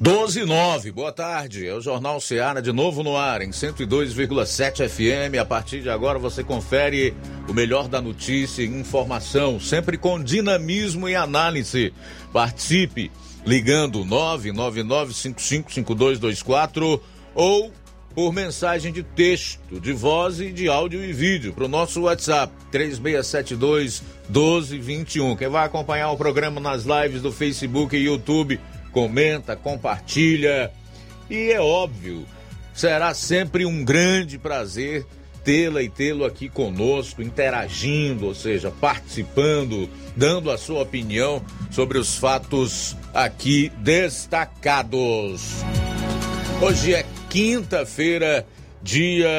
12 e 9, boa tarde. É o Jornal Seara de novo no ar, em 102,7 FM. A partir de agora você confere o melhor da notícia e informação, sempre com dinamismo e análise. Participe ligando 999555224 ou por mensagem de texto, de voz e de áudio e vídeo para o nosso WhatsApp 3672 1221. Quem vai acompanhar o programa nas lives do Facebook e YouTube comenta, compartilha. E é óbvio, será sempre um grande prazer tê-la e tê-lo aqui conosco, interagindo, ou seja, participando, dando a sua opinião sobre os fatos aqui destacados. Hoje é quinta-feira, dia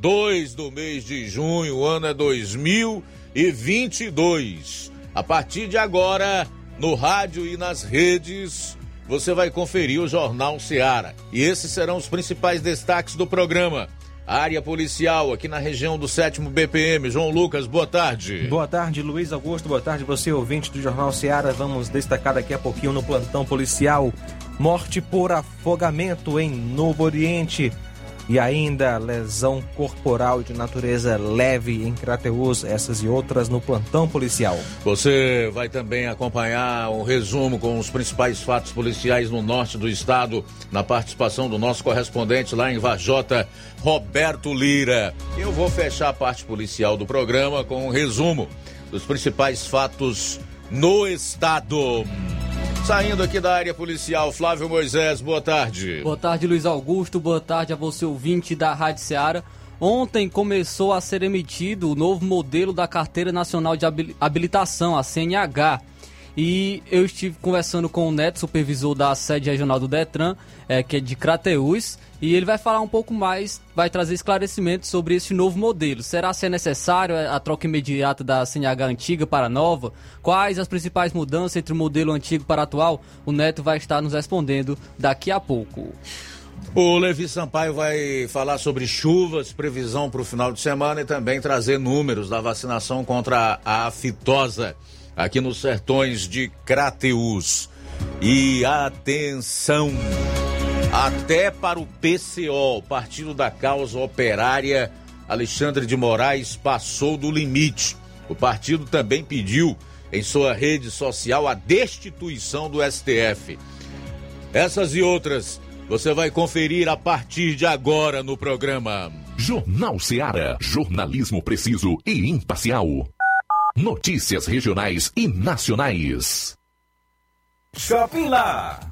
2 do mês de junho, o ano é 2022. A partir de agora, no rádio e nas redes, você vai conferir o Jornal Seara. E esses serão os principais destaques do programa. área policial aqui na região do 7 BPM. João Lucas, boa tarde. Boa tarde, Luiz Augusto. Boa tarde, você ouvinte do Jornal Seara. Vamos destacar daqui a pouquinho no plantão policial. Morte por afogamento em Novo Oriente e ainda lesão corporal de natureza leve em Crateus, essas e outras no plantão policial. Você vai também acompanhar um resumo com os principais fatos policiais no norte do estado, na participação do nosso correspondente lá em Vajota, Roberto Lira. Eu vou fechar a parte policial do programa com um resumo dos principais fatos no estado. Saindo aqui da área policial, Flávio Moisés, boa tarde. Boa tarde, Luiz Augusto. Boa tarde a você, ouvinte da Rádio Ceará. Ontem começou a ser emitido o novo modelo da Carteira Nacional de Habilitação, a CNH. E eu estive conversando com o Neto, supervisor da sede regional do Detran, é, que é de Crateús, e ele vai falar um pouco mais, vai trazer esclarecimentos sobre esse novo modelo. Será se é necessário a troca imediata da CNH antiga para a nova? Quais as principais mudanças entre o modelo antigo para o atual? O Neto vai estar nos respondendo daqui a pouco. O Levi Sampaio vai falar sobre chuvas, previsão para o final de semana e também trazer números da vacinação contra a aftosa aqui nos sertões de Crateus. E atenção! Até para o PCO, Partido da Causa Operária, Alexandre de Moraes passou do limite. O partido também pediu em sua rede social a destituição do STF. Essas e outras você vai conferir a partir de agora no programa. Jornal Seara. Jornalismo preciso e imparcial. Notícias regionais e nacionais. Shopping Lá.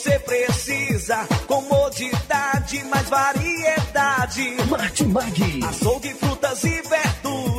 você precisa. Comodidade, mais variedade. Mate Açougue, frutas e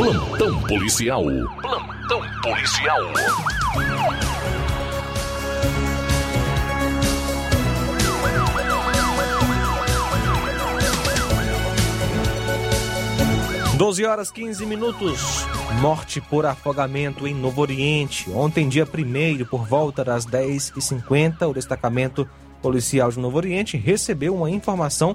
Plantão policial. Plantão policial. Doze horas 15 minutos. Morte por afogamento em Novo Oriente. Ontem, dia 1 por volta das 10h50, o destacamento policial de Novo Oriente recebeu uma informação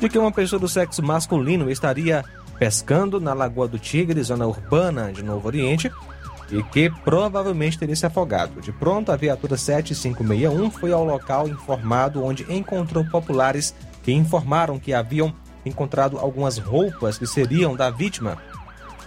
de que uma pessoa do sexo masculino estaria pescando na Lagoa do Tigre, zona urbana de Novo Oriente, e que provavelmente teria se afogado. De pronto, a viatura 7561 foi ao local informado, onde encontrou populares que informaram que haviam encontrado algumas roupas que seriam da vítima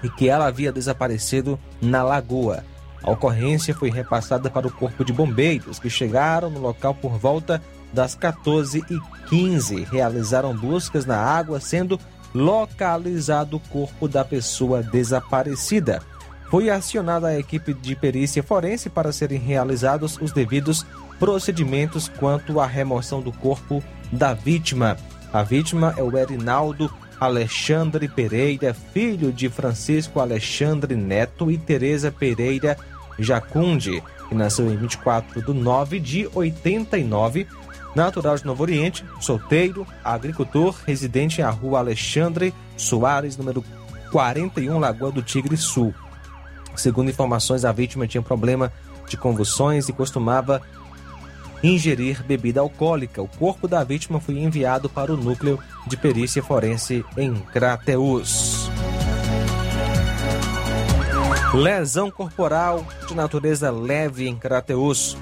e que ela havia desaparecido na lagoa. A ocorrência foi repassada para o Corpo de Bombeiros, que chegaram no local por volta das 14h15. Realizaram buscas na água, sendo localizado o corpo da pessoa desaparecida. Foi acionada a equipe de perícia forense para serem realizados os devidos procedimentos quanto à remoção do corpo da vítima. A vítima é o Erinaldo Alexandre Pereira, filho de Francisco Alexandre Neto e Tereza Pereira Jacunde, que nasceu em 24 de 9 de 89 natural de Novo Oriente, solteiro, agricultor, residente na rua Alexandre Soares, número 41, Lagoa do Tigre Sul. Segundo informações, a vítima tinha problema de convulsões e costumava ingerir bebida alcoólica. O corpo da vítima foi enviado para o núcleo de perícia forense em Crateus. Lesão corporal de natureza leve em Crateus.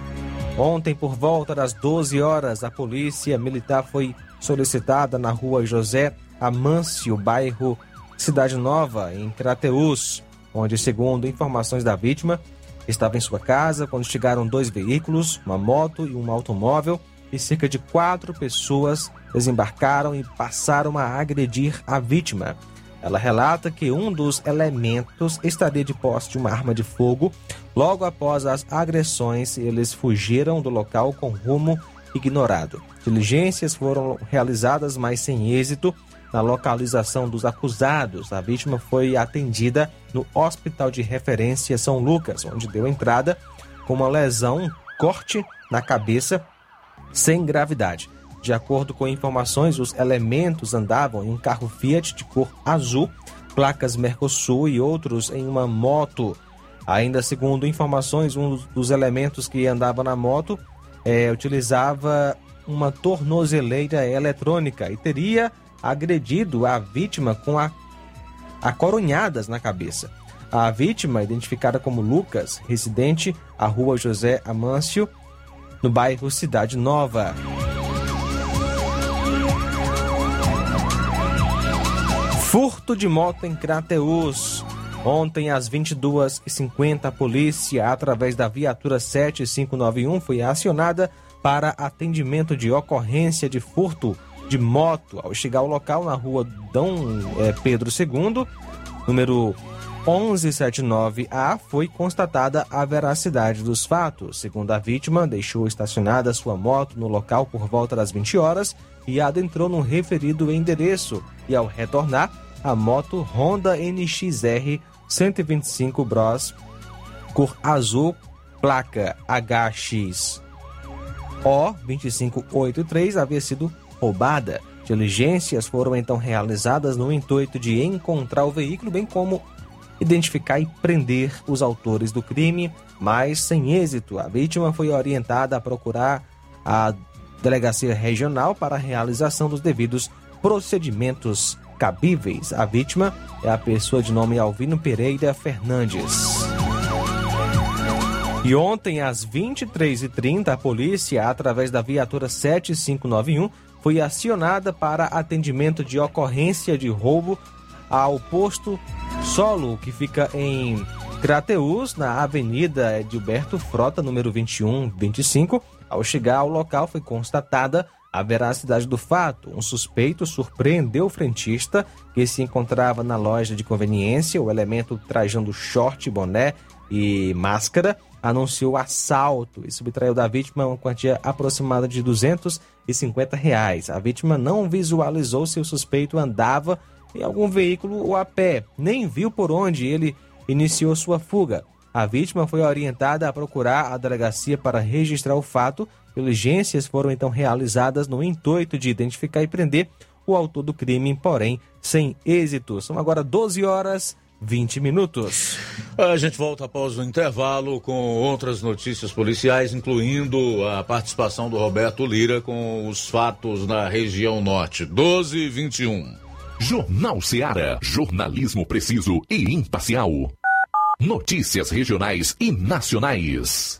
Ontem, por volta das 12 horas, a polícia militar foi solicitada na rua José Amâncio, bairro Cidade Nova, em Crateus, onde, segundo informações da vítima, estava em sua casa quando chegaram dois veículos, uma moto e um automóvel, e cerca de quatro pessoas desembarcaram e passaram a agredir a vítima. Ela relata que um dos elementos estaria de posse de uma arma de fogo. Logo após as agressões, eles fugiram do local com rumo ignorado. Diligências foram realizadas, mas sem êxito. Na localização dos acusados, a vítima foi atendida no Hospital de Referência São Lucas, onde deu entrada com uma lesão, um corte na cabeça, sem gravidade. De acordo com informações, os elementos andavam em um carro Fiat de cor azul, placas Mercosul e outros em uma moto. Ainda segundo informações, um dos elementos que andava na moto é, utilizava uma tornozeleira eletrônica e teria agredido a vítima com a, a coronhadas na cabeça. A vítima, identificada como Lucas, residente à rua José Amâncio, no bairro Cidade Nova. Furto de moto em Crateus. Ontem, às 22h50, a polícia, através da viatura 7591, foi acionada para atendimento de ocorrência de furto de moto. Ao chegar ao local, na rua Dom eh, Pedro II, número 1179A, foi constatada a veracidade dos fatos. Segundo a vítima, deixou estacionada sua moto no local por volta das 20 horas e adentrou no referido endereço. E ao retornar, a moto Honda NXR 125 Bros, cor azul, placa HX O2583 havia sido roubada. Diligências foram então realizadas no intuito de encontrar o veículo, bem como identificar e prender os autores do crime, mas sem êxito. A vítima foi orientada a procurar a delegacia regional para a realização dos devidos procedimentos cabíveis. A vítima é a pessoa de nome Alvino Pereira Fernandes. E ontem, às 23h30, a polícia, através da viatura 7591, foi acionada para atendimento de ocorrência de roubo ao posto Solo, que fica em Crateus, na Avenida Edilberto Frota, número 2125. Ao chegar ao local, foi constatada a veracidade do fato. Um suspeito surpreendeu o frentista, que se encontrava na loja de conveniência. O elemento trajando short, boné e máscara anunciou assalto e subtraiu da vítima uma quantia aproximada de 250 reais. A vítima não visualizou se o suspeito andava em algum veículo ou a pé, nem viu por onde ele iniciou sua fuga. A vítima foi orientada a procurar a delegacia para registrar o fato. Diligências foram então realizadas no intuito de identificar e prender o autor do crime, porém sem êxito. São agora 12 horas 20 minutos. A gente volta após o intervalo com outras notícias policiais, incluindo a participação do Roberto Lira com os fatos na região norte. 12 e 21. Jornal Seara. Jornalismo preciso e imparcial. Notícias regionais e nacionais.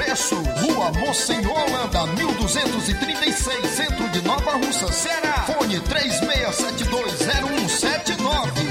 Rua Monsenhor Holanda, 1236, centro de Nova Russa, Ceará. Fone 36720179.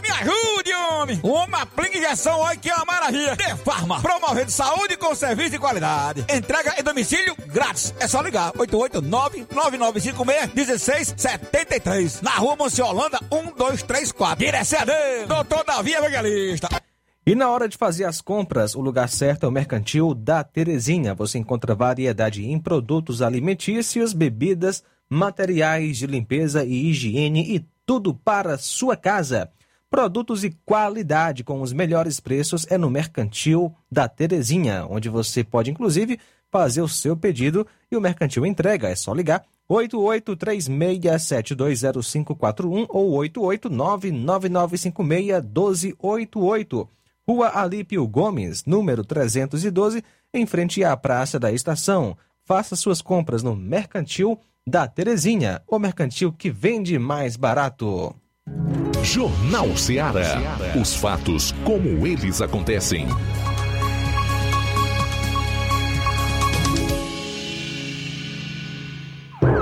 me ajude, homem. Uma aplica injeção, olha que é uma maravilha. De Farma, promovendo saúde com serviço de qualidade. Entrega em domicílio grátis. É só ligar, 889-9956-1673. Na rua Monsiolanda, 1234. Direção a Deus, doutor Davi Evangelista. E na hora de fazer as compras, o lugar certo é o Mercantil da Terezinha. Você encontra variedade em produtos alimentícios, bebidas, materiais de limpeza e higiene e tudo para sua casa. Produtos e qualidade com os melhores preços é no Mercantil da Terezinha, onde você pode inclusive fazer o seu pedido e o Mercantil entrega. É só ligar 8836720541 ou 88999561288. Rua Alípio Gomes, número 312, em frente à Praça da Estação. Faça suas compras no Mercantil da Terezinha, o mercantil que vende mais barato. Jornal Ceará. Os fatos como eles acontecem.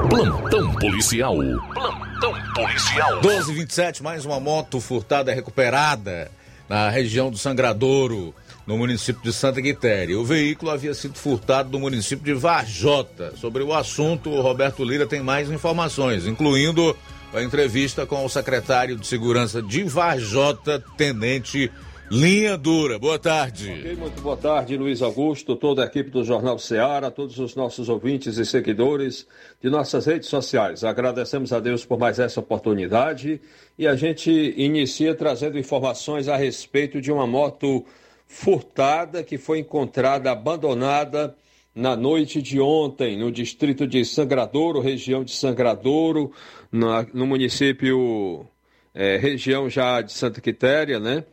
Plantão policial. Plantão policial. 1227, mais uma moto furtada recuperada na região do Sangradouro, no município de Santa Quitéria. O veículo havia sido furtado do município de Varjota. Sobre o assunto, o Roberto Lira tem mais informações, incluindo a entrevista com o secretário de Segurança de Varjota, Tenente Linha Dura. Boa tarde. Ok, muito boa tarde, Luiz Augusto, toda a equipe do Jornal Ceará, todos os nossos ouvintes e seguidores de nossas redes sociais. Agradecemos a Deus por mais essa oportunidade e a gente inicia trazendo informações a respeito de uma moto furtada que foi encontrada abandonada na noite de ontem no distrito de Sangradouro, região de Sangradouro, na, no município, é, região já de Santa Quitéria, né?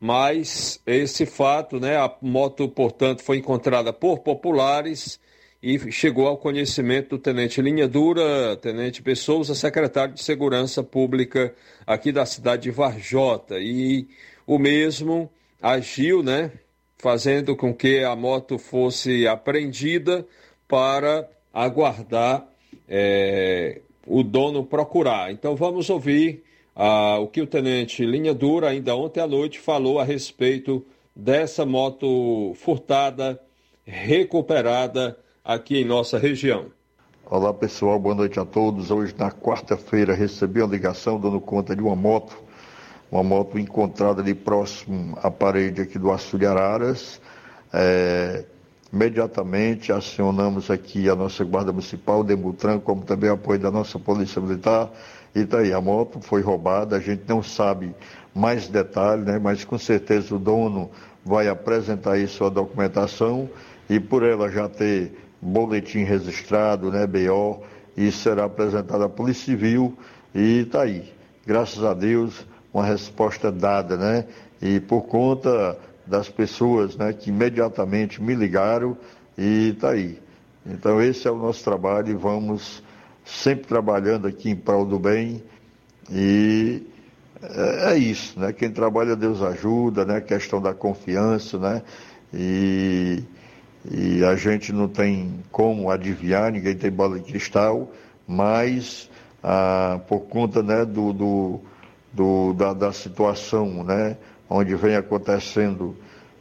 Mas esse fato, né? A moto, portanto, foi encontrada por populares e chegou ao conhecimento do Tenente Linha Dura, Tenente Pessoa, secretário de Segurança Pública aqui da cidade de Varjota. E o mesmo agiu, né? Fazendo com que a moto fosse apreendida para aguardar é, o dono procurar. Então vamos ouvir ah, o que o tenente Linha Dura, ainda ontem à noite, falou a respeito dessa moto furtada, recuperada aqui em nossa região. Olá pessoal, boa noite a todos. Hoje, na quarta-feira, recebi uma ligação dando conta de uma moto, uma moto encontrada ali próximo à parede aqui do Açude Araras. É, imediatamente acionamos aqui a nossa Guarda Municipal, Demutran, como também o apoio da nossa Polícia Militar. E tá aí, a moto foi roubada, a gente não sabe mais detalhes, né? mas com certeza o dono vai apresentar aí sua documentação e por ela já ter boletim registrado, né, BO, isso será apresentado à Polícia Civil e está aí. Graças a Deus, uma resposta dada, né? E por conta das pessoas né, que imediatamente me ligaram e está aí. Então esse é o nosso trabalho e vamos sempre trabalhando aqui em prol do bem e é, é isso, né? Quem trabalha Deus ajuda, né? A questão da confiança, né? E, e a gente não tem como adivinhar, ninguém tem bola de cristal, mas ah, por conta né, do, do, do da, da, situação, né? Onde vem acontecendo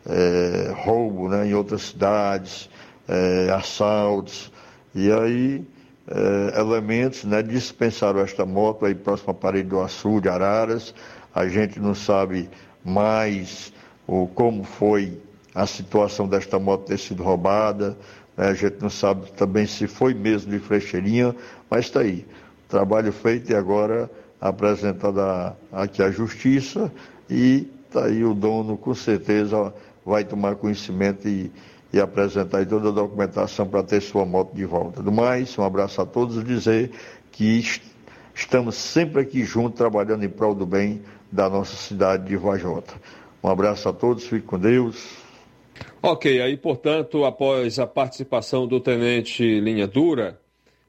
é, roubo né, em outras cidades, é, assaltos, e aí é, elementos né, dispensaram esta moto aí próximo à parede do Açu, de Araras. A gente não sabe mais o, como foi a situação desta moto ter sido roubada. Né, a gente não sabe também se foi mesmo de frecheirinha, mas está aí. Trabalho feito e agora apresentada aqui à justiça e está aí o dono com certeza vai tomar conhecimento e e apresentar toda a documentação para ter sua moto de volta. Do mais, um abraço a todos e dizer que estamos sempre aqui juntos trabalhando em prol do bem da nossa cidade de Vajota. Um abraço a todos, fique com Deus. Ok, aí portanto, após a participação do tenente Linha Dura,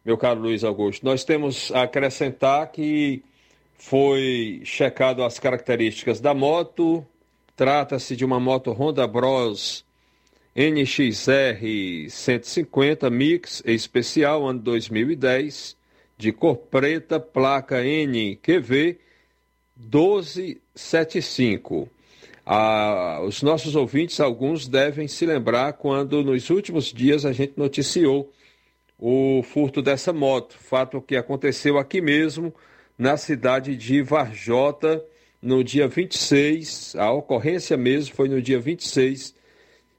meu caro Luiz Augusto, nós temos a acrescentar que foi checado as características da moto, trata-se de uma moto Honda Bros NXR 150 Mix especial ano 2010, de cor preta, placa NQV 1275. Ah, os nossos ouvintes, alguns devem se lembrar quando nos últimos dias a gente noticiou o furto dessa moto, fato que aconteceu aqui mesmo, na cidade de Varjota, no dia 26. A ocorrência mesmo foi no dia 26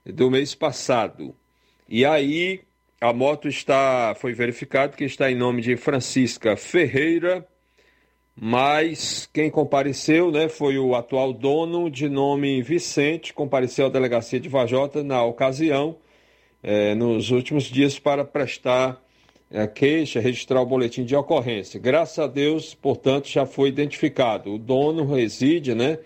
do mês passado. E aí a moto está, foi verificado que está em nome de Francisca Ferreira, mas quem compareceu, né, foi o atual dono de nome Vicente, compareceu à delegacia de Vajota na ocasião, é, nos últimos dias para prestar a queixa, registrar o boletim de ocorrência. Graças a Deus, portanto, já foi identificado. O dono reside, né,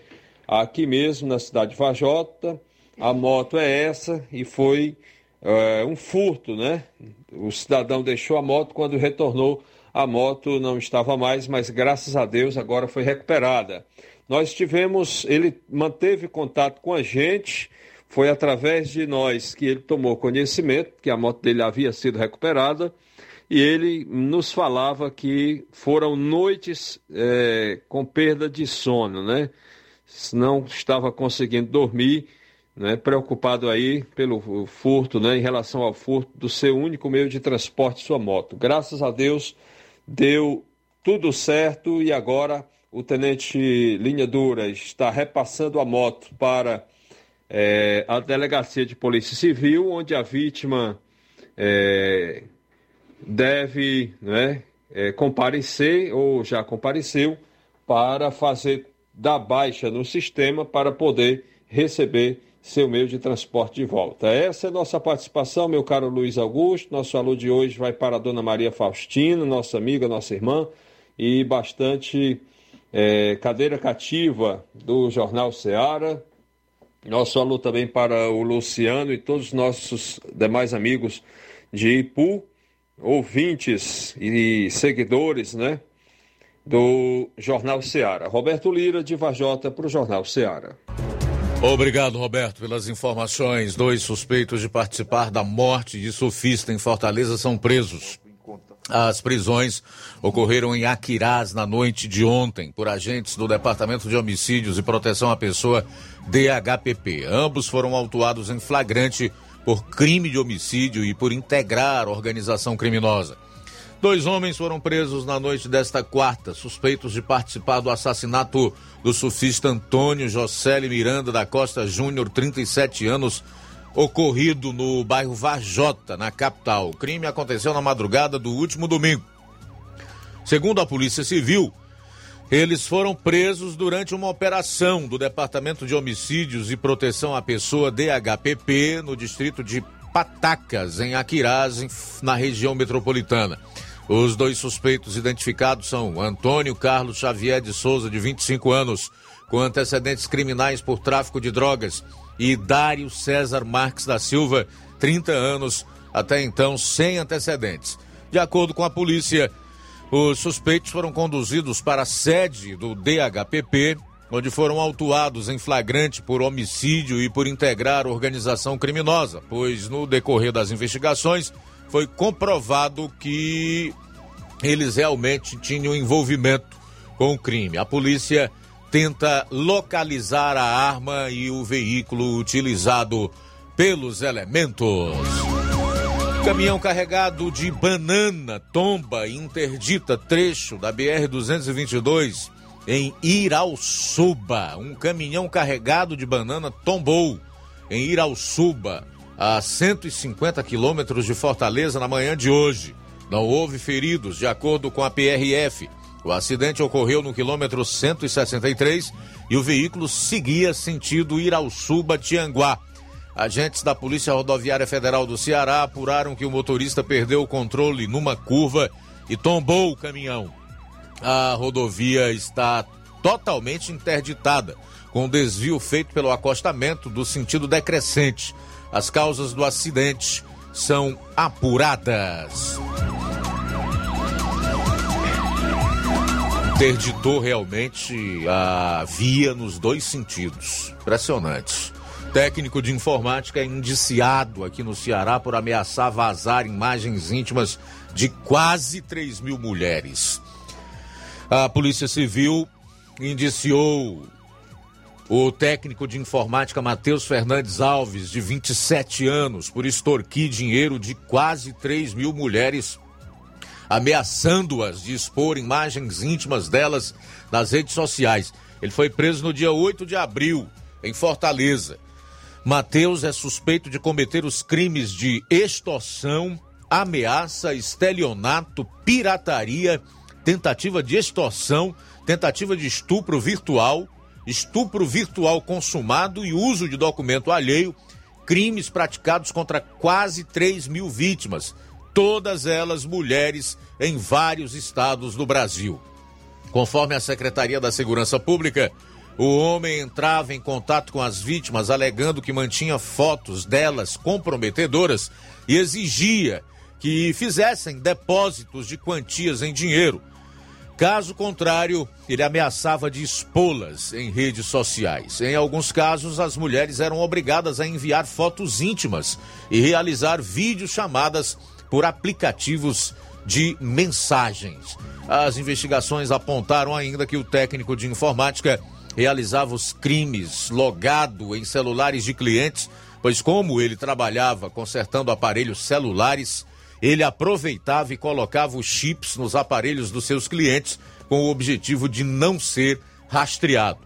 aqui mesmo na cidade de Vajota a moto é essa e foi é, um furto, né? O cidadão deixou a moto, quando retornou, a moto não estava mais, mas graças a Deus agora foi recuperada. Nós tivemos, ele manteve contato com a gente, foi através de nós que ele tomou conhecimento que a moto dele havia sido recuperada e ele nos falava que foram noites é, com perda de sono, né? Não estava conseguindo dormir né, preocupado aí pelo furto, né, em relação ao furto do seu único meio de transporte, sua moto. Graças a Deus deu tudo certo e agora o tenente Linha Dura está repassando a moto para é, a delegacia de polícia civil, onde a vítima é, deve né, é, comparecer ou já compareceu para fazer da baixa no sistema para poder receber seu meio de transporte de volta. Essa é nossa participação, meu caro Luiz Augusto. Nosso alô de hoje vai para a dona Maria Faustina, nossa amiga, nossa irmã, e bastante é, cadeira cativa do Jornal Seara. Nosso alô também para o Luciano e todos os nossos demais amigos de Ipu, ouvintes e seguidores, né? Do Jornal Seara. Roberto Lira, de Vajota, para o Jornal Seara. Obrigado, Roberto, pelas informações. Dois suspeitos de participar da morte de sofista em Fortaleza são presos. As prisões ocorreram em Aquirás na noite de ontem por agentes do Departamento de Homicídios e Proteção à Pessoa DHPP. Ambos foram autuados em flagrante por crime de homicídio e por integrar organização criminosa. Dois homens foram presos na noite desta quarta, suspeitos de participar do assassinato do surfista Antônio Josélio Miranda da Costa Júnior, 37 anos, ocorrido no bairro Varjota, na capital. O crime aconteceu na madrugada do último domingo. Segundo a Polícia Civil, Eles foram presos durante uma operação do Departamento de Homicídios e Proteção à Pessoa DHPP no distrito de Patacas, em Aquiraz, na região metropolitana. Os dois suspeitos identificados são Antônio Carlos Xavier de Souza, de 25 anos, com antecedentes criminais por tráfico de drogas, e Dário César Marques da Silva, 30 anos, até então sem antecedentes. De acordo com a polícia, os suspeitos foram conduzidos para a sede do DHPP, onde foram autuados em flagrante por homicídio e por integrar organização criminosa, pois no decorrer das investigações foi comprovado que eles realmente tinham envolvimento com o crime. A polícia tenta localizar a arma e o veículo utilizado pelos elementos. Caminhão carregado de banana tomba e interdita trecho da BR-222 em Irauçuba. Um caminhão carregado de banana tombou em Irauçuba, a 150 quilômetros de Fortaleza, na manhã de hoje. Não houve feridos, de acordo com a PRF. O acidente ocorreu no quilômetro 163 e o veículo seguia sentido Irauçuba-Tianguá. Agentes da Polícia Rodoviária Federal do Ceará apuraram que o motorista perdeu o controle numa curva e tombou o caminhão. A rodovia está totalmente interditada, com desvio feito pelo acostamento do sentido decrescente. As causas do acidente são apuradas. Interditou realmente a via nos dois sentidos. Impressionante. Técnico de informática é indiciado aqui no Ceará por ameaçar vazar imagens íntimas de quase 3 mil mulheres. A Polícia Civil indiciou o técnico de informática Matheus Fernandes Alves, de 27 anos, por extorquir dinheiro de quase 3 mil mulheres, ameaçando-as de expor imagens íntimas delas nas redes sociais. Ele foi preso no dia 8 de abril, em Fortaleza. Mateus é suspeito de cometer os crimes de extorsão, ameaça, estelionato, pirataria, tentativa de extorsão, tentativa de estupro virtual, estupro virtual consumado e uso de documento alheio, crimes praticados contra quase 3 mil vítimas, todas elas mulheres em vários estados do Brasil. Conforme a Secretaria da Segurança Pública, o homem entrava em contato com as vítimas alegando que mantinha fotos delas comprometedoras e exigia que fizessem depósitos de quantias em dinheiro. Caso contrário, ele ameaçava de expô-las em redes sociais. Em alguns casos, as mulheres eram obrigadas a enviar fotos íntimas e realizar videochamadas por aplicativos de mensagens. As investigações apontaram ainda que o técnico de informática realizava os crimes logado em celulares de clientes, pois como ele trabalhava consertando aparelhos celulares, ele aproveitava e colocava os chips nos aparelhos dos seus clientes com o objetivo de não ser rastreado.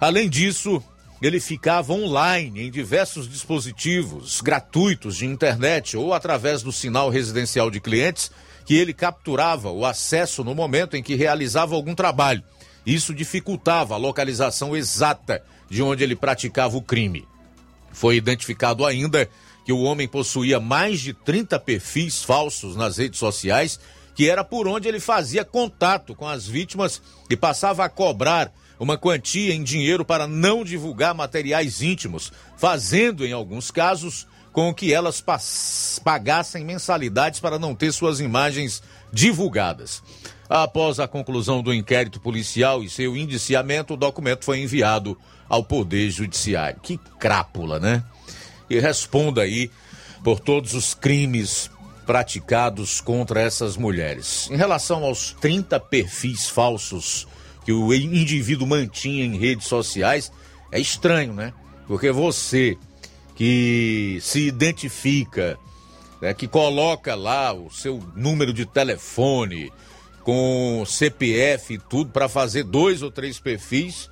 Além disso, ele ficava online em diversos dispositivos gratuitos de internet ou através do sinal residencial de clientes que ele capturava o acesso no momento em que realizava algum trabalho. Isso dificultava a localização exata de onde ele praticava o crime. Foi identificado ainda que o homem possuía mais de 30 perfis falsos nas redes sociais, que era por onde ele fazia contato com as vítimas e passava a cobrar uma quantia em dinheiro para não divulgar materiais íntimos, fazendo, em alguns casos, com que elas pagassem mensalidades para não ter suas imagens divulgadas. Após a conclusão do inquérito policial e seu indiciamento, o documento foi enviado ao Poder Judiciário. Que crápula, né? E responda aí por todos os crimes praticados contra essas mulheres. Em relação aos 30 perfis falsos que o indivíduo mantinha em redes sociais, é estranho, né? Porque você que se identifica, né, que coloca lá o seu número de telefone, com CPF e tudo para fazer dois ou três perfis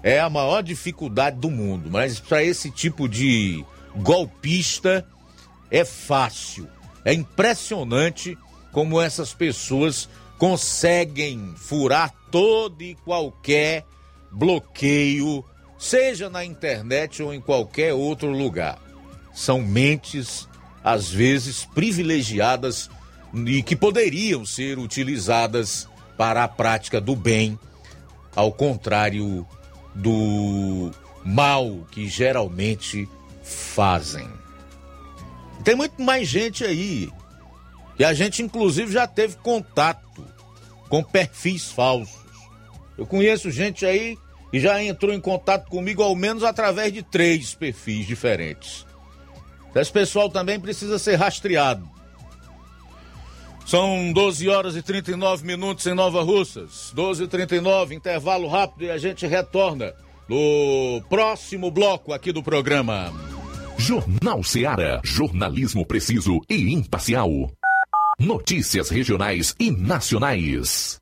é a maior dificuldade do mundo. Mas para esse tipo de golpista é fácil. É impressionante como essas pessoas conseguem furar todo e qualquer bloqueio, seja na internet ou em qualquer outro lugar. São mentes, às vezes, privilegiadas e que poderiam ser utilizadas para a prática do bem, ao contrário do mal que geralmente fazem. Tem muito mais gente aí. E a gente, inclusive, já teve contato com perfis falsos. Eu conheço gente aí e já entrou em contato comigo ao menos através de três perfis diferentes. Esse pessoal também precisa ser rastreado. São 12 horas e 39 minutos em Nova Russas. 12 e 39 intervalo rápido e a gente retorna no próximo bloco aqui do programa. Jornal Seara. Jornalismo preciso e imparcial. Notícias regionais e nacionais.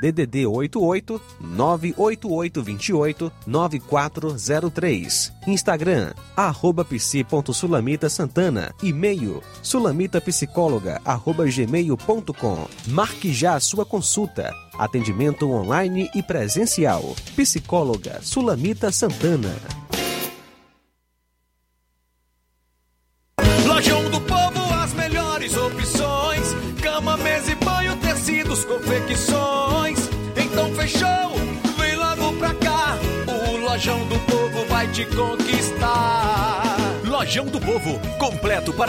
DDD 88 98828 9403. Instagram, arroba psi.sulamita Santana. E-mail, sulamitapsicóloga, arroba gmail.com. Marque já a sua consulta. Atendimento online e presencial. Psicóloga Sulamita Santana.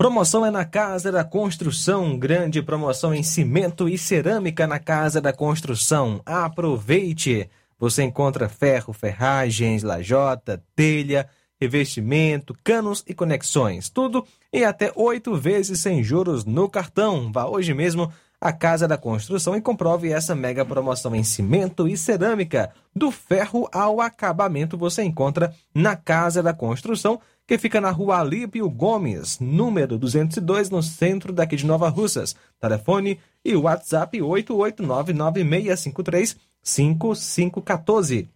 Promoção é na Casa da Construção. Grande promoção em cimento e cerâmica na Casa da Construção. Aproveite! Você encontra ferro, ferragens, lajota, telha, revestimento, canos e conexões. Tudo em até oito vezes sem juros no cartão. Vá hoje mesmo à Casa da Construção e comprove essa mega promoção em cimento e cerâmica. Do ferro ao acabamento você encontra na Casa da Construção, que fica na rua Alípio Gomes, número 202, no centro daqui de Nova Russas. Telefone e WhatsApp 88996535514.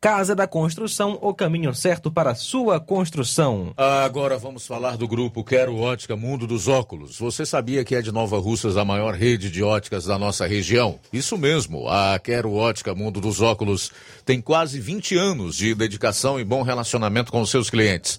Casa da Construção, o caminho certo para sua construção. Agora vamos falar do grupo Quero Ótica Mundo dos Óculos. Você sabia que é de Nova Russas a maior rede de óticas da nossa região? Isso mesmo, a Quero Ótica Mundo dos Óculos tem quase 20 anos de dedicação e bom relacionamento com seus clientes.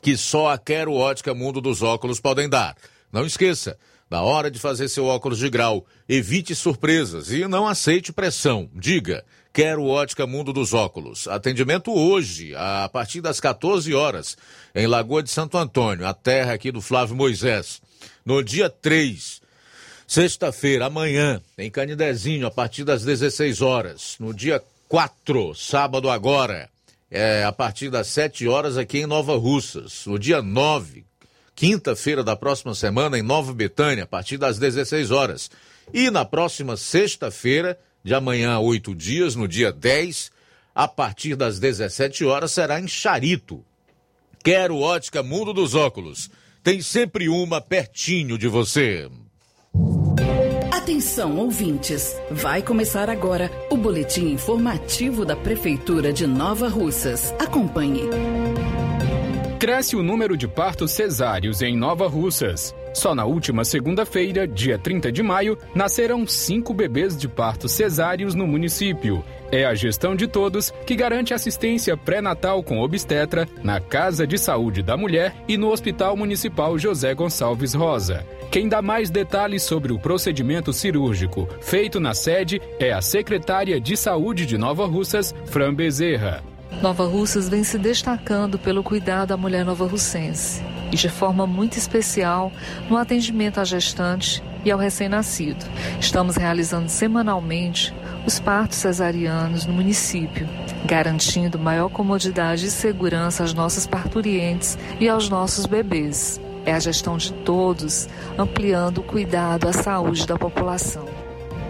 que só a Quero Ótica Mundo dos Óculos podem dar. Não esqueça, na hora de fazer seu óculos de grau, evite surpresas e não aceite pressão. Diga, Quero Ótica Mundo dos Óculos. Atendimento hoje, a partir das 14 horas, em Lagoa de Santo Antônio, a terra aqui do Flávio Moisés. No dia 3, sexta-feira, amanhã, em Canidezinho, a partir das 16 horas. No dia 4, sábado agora, é, a partir das 7 horas aqui em Nova Russas. No dia 9, quinta-feira da próxima semana, em Nova Betânia, a partir das 16 horas. E na próxima sexta-feira, de amanhã a oito dias, no dia 10, a partir das 17 horas, será em Charito. Quero ótica Mundo dos Óculos. Tem sempre uma pertinho de você. Atenção, ouvintes! Vai começar agora o boletim informativo da Prefeitura de Nova Russas. Acompanhe. Cresce o número de partos cesáreos em Nova Russas. Só na última segunda-feira, dia 30 de maio, nasceram cinco bebês de partos cesáreos no município. É a gestão de todos que garante assistência pré-natal com obstetra na Casa de Saúde da Mulher e no Hospital Municipal José Gonçalves Rosa. Quem dá mais detalhes sobre o procedimento cirúrgico feito na sede é a secretária de Saúde de Nova Russas, Fran Bezerra. Nova Russas vem se destacando pelo cuidado à mulher nova-russense e de forma muito especial no atendimento à gestante e ao recém-nascido. Estamos realizando semanalmente os partos cesarianos no município, garantindo maior comodidade e segurança às nossas parturientes e aos nossos bebês. É a gestão de todos, ampliando o cuidado à saúde da população.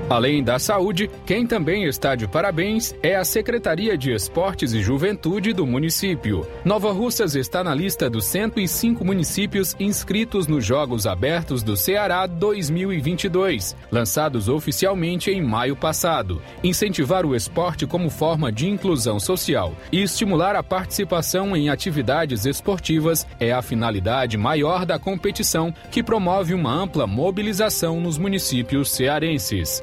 Além da saúde, quem também está de parabéns é a Secretaria de Esportes e Juventude do município. Nova Russas está na lista dos 105 municípios inscritos nos Jogos Abertos do Ceará 2022, lançados oficialmente em maio passado. Incentivar o esporte como forma de inclusão social e estimular a participação em atividades esportivas é a finalidade maior da competição, que promove uma ampla mobilização nos municípios cearenses.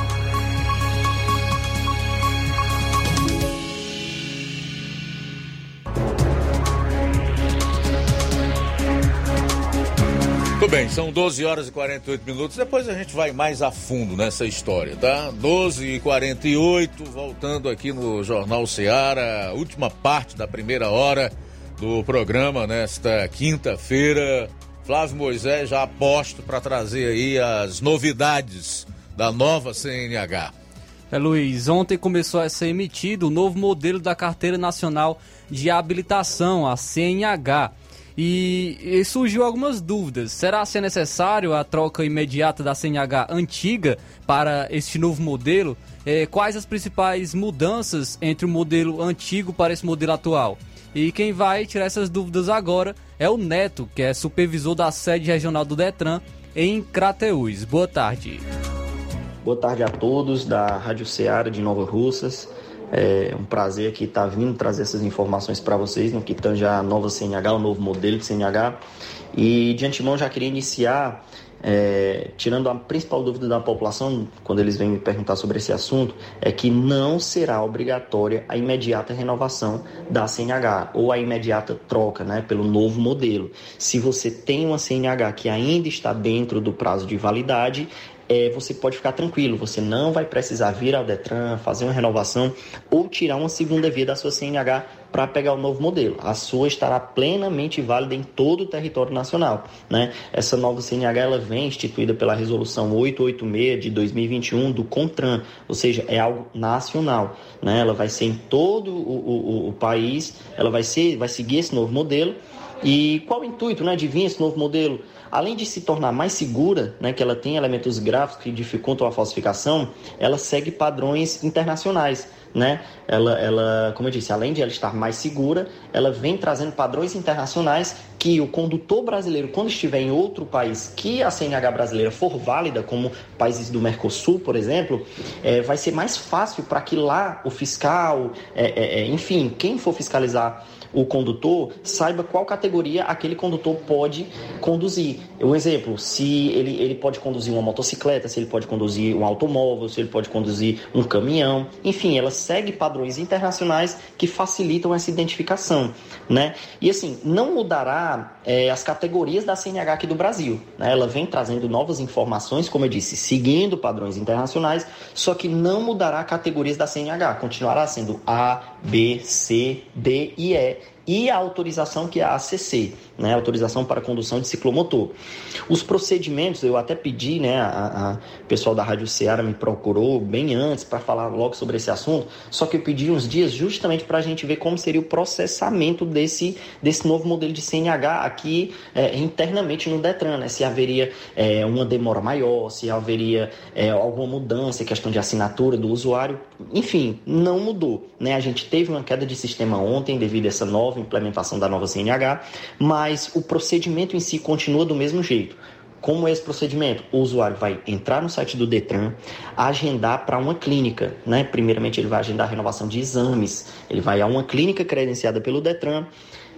Bem, são 12 horas e 48 minutos. Depois a gente vai mais a fundo nessa história, tá? 12 e 48, voltando aqui no Jornal Seara, última parte da primeira hora do programa nesta quinta-feira. Flávio Moisés já aposto para trazer aí as novidades da nova CNH. É, Luiz, ontem começou a ser emitido o novo modelo da Carteira Nacional de Habilitação, a CNH. E, e surgiu algumas dúvidas. Será ser necessário a troca imediata da CNH antiga para este novo modelo? É, quais as principais mudanças entre o modelo antigo para esse modelo atual? E quem vai tirar essas dúvidas agora é o Neto, que é supervisor da sede regional do Detran em Crateús. Boa tarde. Boa tarde a todos da Rádio Ceará de Nova Russas. É um prazer aqui estar vindo trazer essas informações para vocês no que tange a nova CNH, o novo modelo de CNH. E de antemão já queria iniciar é, tirando a principal dúvida da população quando eles vêm me perguntar sobre esse assunto, é que não será obrigatória a imediata renovação da CNH ou a imediata troca né, pelo novo modelo. Se você tem uma CNH que ainda está dentro do prazo de validade, é, você pode ficar tranquilo, você não vai precisar vir ao Detran, fazer uma renovação ou tirar uma segunda via da sua CNH para pegar o novo modelo. A sua estará plenamente válida em todo o território nacional. Né? Essa nova CNH ela vem instituída pela Resolução 886 de 2021 do CONTRAN, ou seja, é algo nacional. Né? Ela vai ser em todo o, o, o país, ela vai, ser, vai seguir esse novo modelo. E qual o intuito né, de vir esse novo modelo? Além de se tornar mais segura, né, que ela tem elementos gráficos que dificultam a falsificação, ela segue padrões internacionais. Né? Ela, ela, como eu disse, além de ela estar mais segura, ela vem trazendo padrões internacionais que o condutor brasileiro, quando estiver em outro país que a CNH brasileira for válida, como países do Mercosul, por exemplo, é, vai ser mais fácil para que lá o fiscal, é, é, enfim, quem for fiscalizar o condutor saiba qual categoria aquele condutor pode conduzir. Um exemplo, se ele, ele pode conduzir uma motocicleta, se ele pode conduzir um automóvel, se ele pode conduzir um caminhão, enfim, ela segue padrões internacionais que facilitam essa identificação, né? E assim, não mudará é, as categorias da CNH aqui do Brasil, né? Ela vem trazendo novas informações, como eu disse, seguindo padrões internacionais, só que não mudará categorias da CNH, continuará sendo A, B, C, D e E e a autorização que é a ACC, né, autorização para condução de ciclomotor. Os procedimentos, eu até pedi, né, a, a pessoal da Rádio Ceará me procurou bem antes para falar logo sobre esse assunto, só que eu pedi uns dias justamente para a gente ver como seria o processamento desse, desse novo modelo de CNH aqui é, internamente no Detran, né, se haveria é, uma demora maior, se haveria é, alguma mudança, questão de assinatura do usuário, enfim, não mudou, né, a gente teve uma queda de sistema ontem devido a essa nova implementação da nova CNH, mas o procedimento em si continua do mesmo jeito. Como é esse procedimento? O usuário vai entrar no site do Detran, agendar para uma clínica, né? Primeiramente ele vai agendar a renovação de exames, ele vai a uma clínica credenciada pelo Detran,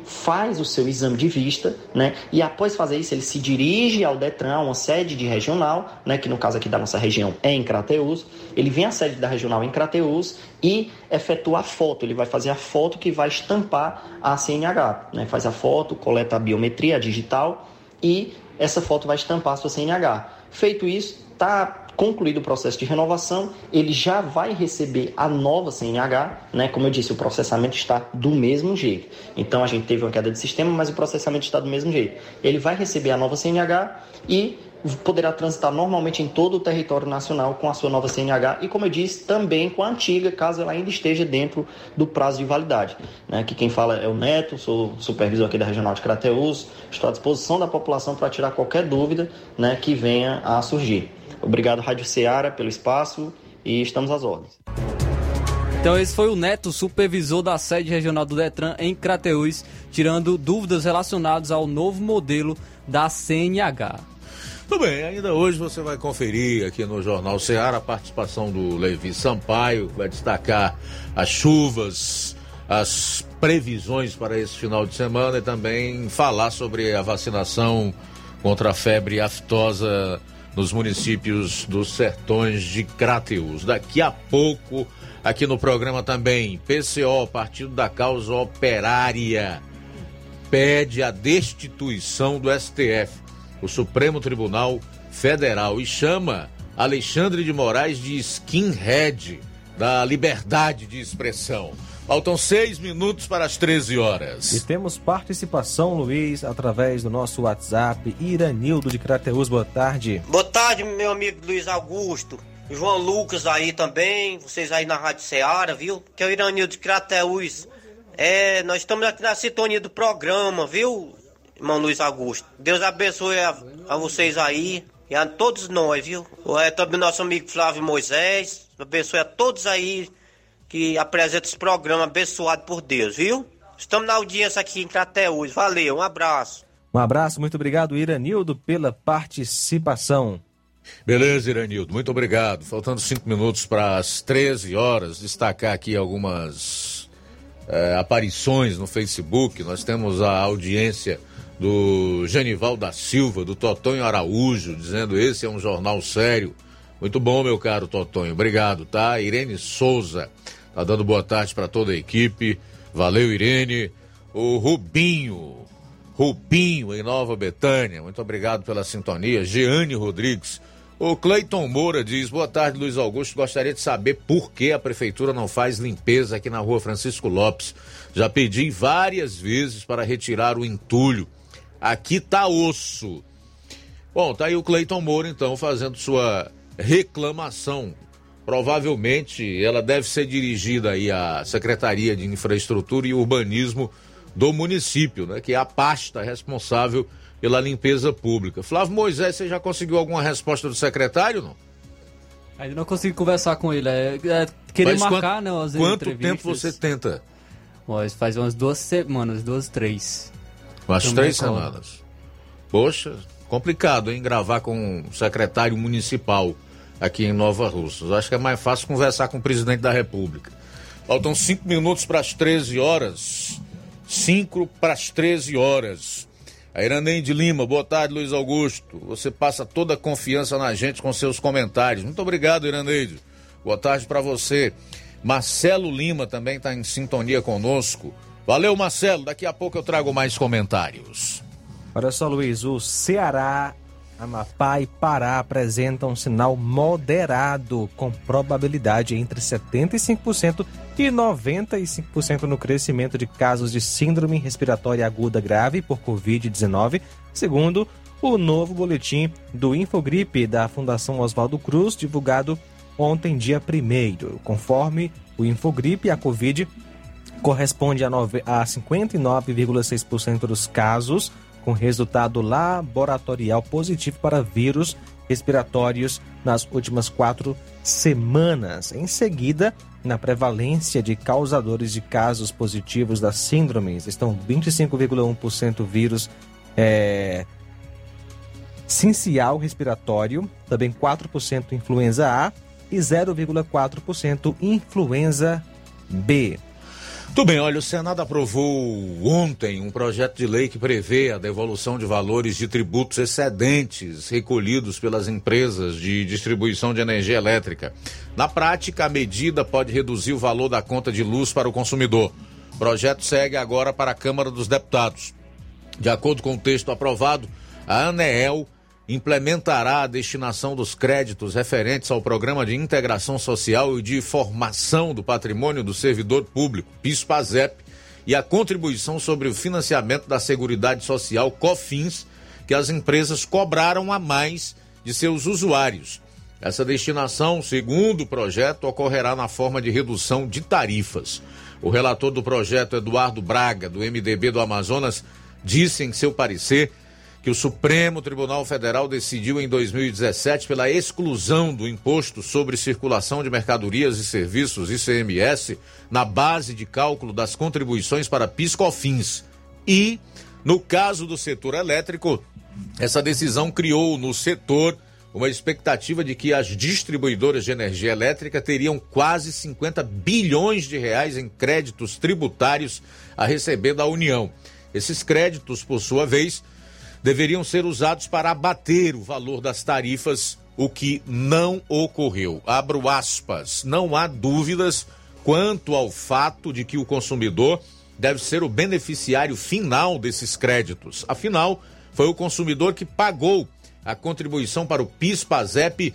faz o seu exame de vista, né? E após fazer isso, ele se dirige ao Detran, uma sede de regional, né? Que no caso aqui da nossa região é em Crateus. Ele vem à sede da regional em Crateus e efetua a foto. Ele vai fazer a foto que vai estampar a CNH, né? Faz a foto, coleta a biometria digital e essa foto vai estampar a sua CNH. Feito isso, tá concluído o processo de renovação, ele já vai receber a nova CNH, né? Como eu disse, o processamento está do mesmo jeito. Então a gente teve uma queda de sistema, mas o processamento está do mesmo jeito. Ele vai receber a nova CNH e poderá transitar normalmente em todo o território nacional com a sua nova CNH e, como eu disse, também com a antiga, caso ela ainda esteja dentro do prazo de validade. Né? Que quem fala é o Neto, sou supervisor aqui da Regional de Crateus, estou à disposição da população para tirar qualquer dúvida né, que venha a surgir. Obrigado, Rádio Ceará, pelo espaço e estamos às ordens. Então esse foi o Neto, supervisor da sede regional do Detran em Crateús, tirando dúvidas relacionadas ao novo modelo da CNH. Tudo bem, ainda hoje você vai conferir aqui no Jornal Ceará a participação do Levi Sampaio, que vai destacar as chuvas, as previsões para esse final de semana e também falar sobre a vacinação contra a febre aftosa nos municípios dos sertões de Crateus. Daqui a pouco, aqui no programa também, PCO, Partido da Causa Operária, pede a destituição do STF, o Supremo Tribunal Federal, e chama Alexandre de Moraes de skinhead da liberdade de expressão. Faltam seis minutos para as 13 horas. E temos participação, Luiz, através do nosso WhatsApp. Iranildo de Crateus, boa tarde. Boa tarde, meu amigo Luiz Augusto. João Lucas aí também, vocês aí na Rádio Ceará, viu? Que é o Iranildo de Crateus. É, nós estamos aqui na sintonia do programa, viu, irmão Luiz Augusto? Deus abençoe a, a vocês aí e a todos nós, viu? É também nosso amigo Flávio Moisés. Abençoe a todos aí que apresenta esse programa abençoado por Deus, viu? Estamos na audiência aqui em Crateus. Valeu, um abraço. Um abraço, muito obrigado, Iranildo, pela participação. Beleza, Iranildo, muito obrigado. Faltando cinco minutos para as 13 horas, destacar aqui algumas é, aparições no Facebook. Nós temos a audiência do Genival da Silva, do Totonho Araújo, dizendo esse é um jornal sério. Muito bom, meu caro Totonho, obrigado, tá? Irene Souza tá dando boa tarde para toda a equipe. Valeu, Irene. O Rubinho, Rubinho em Nova Betânia, muito obrigado pela sintonia. Jeane Rodrigues. O Cleiton Moura diz: Boa tarde, Luiz Augusto. Gostaria de saber por que a prefeitura não faz limpeza aqui na rua Francisco Lopes. Já pedi várias vezes para retirar o entulho. Aqui tá osso. Bom, tá aí o Cleiton Moura, então, fazendo sua reclamação. Provavelmente ela deve ser dirigida aí à Secretaria de Infraestrutura e Urbanismo do município, né, que é a pasta responsável pela limpeza pública. Flávio Moisés, você já conseguiu alguma resposta do secretário, não? Ainda não consegui conversar com ele. É, é querer Mas marcar, quanto, né? As Quanto tempo você tenta? Mas faz umas duas semanas, duas, três. Umas Não três semanas. Poxa, complicado, hein? Gravar com um secretário municipal aqui em Nova Russas. Acho que é mais fácil conversar com o presidente da República. Faltam cinco minutos para as 13 horas. Cinco para as 13 horas. A Iranem de Lima, boa tarde, Luiz Augusto. Você passa toda a confiança na gente com seus comentários. Muito obrigado, Iraneide. Boa tarde para você. Marcelo Lima também está em sintonia conosco. Valeu, Marcelo. Daqui a pouco eu trago mais comentários. Olha só, Luiz, o Ceará, Amapá e Pará apresentam um sinal moderado, com probabilidade entre 75% e 95% no crescimento de casos de síndrome respiratória aguda grave por Covid-19, segundo o novo boletim do Infogripe da Fundação Oswaldo Cruz, divulgado ontem, dia 1. Conforme o Infogripe, a Covid corresponde a, a 59,6% dos casos com resultado laboratorial positivo para vírus respiratórios nas últimas quatro semanas. Em seguida, na prevalência de causadores de casos positivos das síndromes, estão 25,1% vírus é, sincial respiratório, também 4% influenza A e 0,4% influenza B. Tudo bem, olha, o Senado aprovou ontem um projeto de lei que prevê a devolução de valores de tributos excedentes recolhidos pelas empresas de distribuição de energia elétrica. Na prática, a medida pode reduzir o valor da conta de luz para o consumidor. O projeto segue agora para a Câmara dos Deputados. De acordo com o texto aprovado, a ANEEL implementará a destinação dos créditos referentes ao Programa de Integração Social e de Formação do Patrimônio do Servidor Público, PIS-PASEP, e a contribuição sobre o financiamento da Seguridade Social, COFINS, que as empresas cobraram a mais de seus usuários. Essa destinação, segundo o projeto, ocorrerá na forma de redução de tarifas. O relator do projeto, Eduardo Braga, do MDB do Amazonas, disse em seu parecer que o Supremo Tribunal Federal decidiu em 2017 pela exclusão do imposto sobre circulação de mercadorias e serviços ICMS na base de cálculo das contribuições para PIS/COFINS. E, no caso do setor elétrico, essa decisão criou no setor uma expectativa de que as distribuidoras de energia elétrica teriam quase 50 bilhões de reais em créditos tributários a receber da União. Esses créditos, por sua vez, deveriam ser usados para abater o valor das tarifas, o que não ocorreu. Abro aspas. Não há dúvidas quanto ao fato de que o consumidor deve ser o beneficiário final desses créditos. Afinal, foi o consumidor que pagou a contribuição para o PIS/PASEP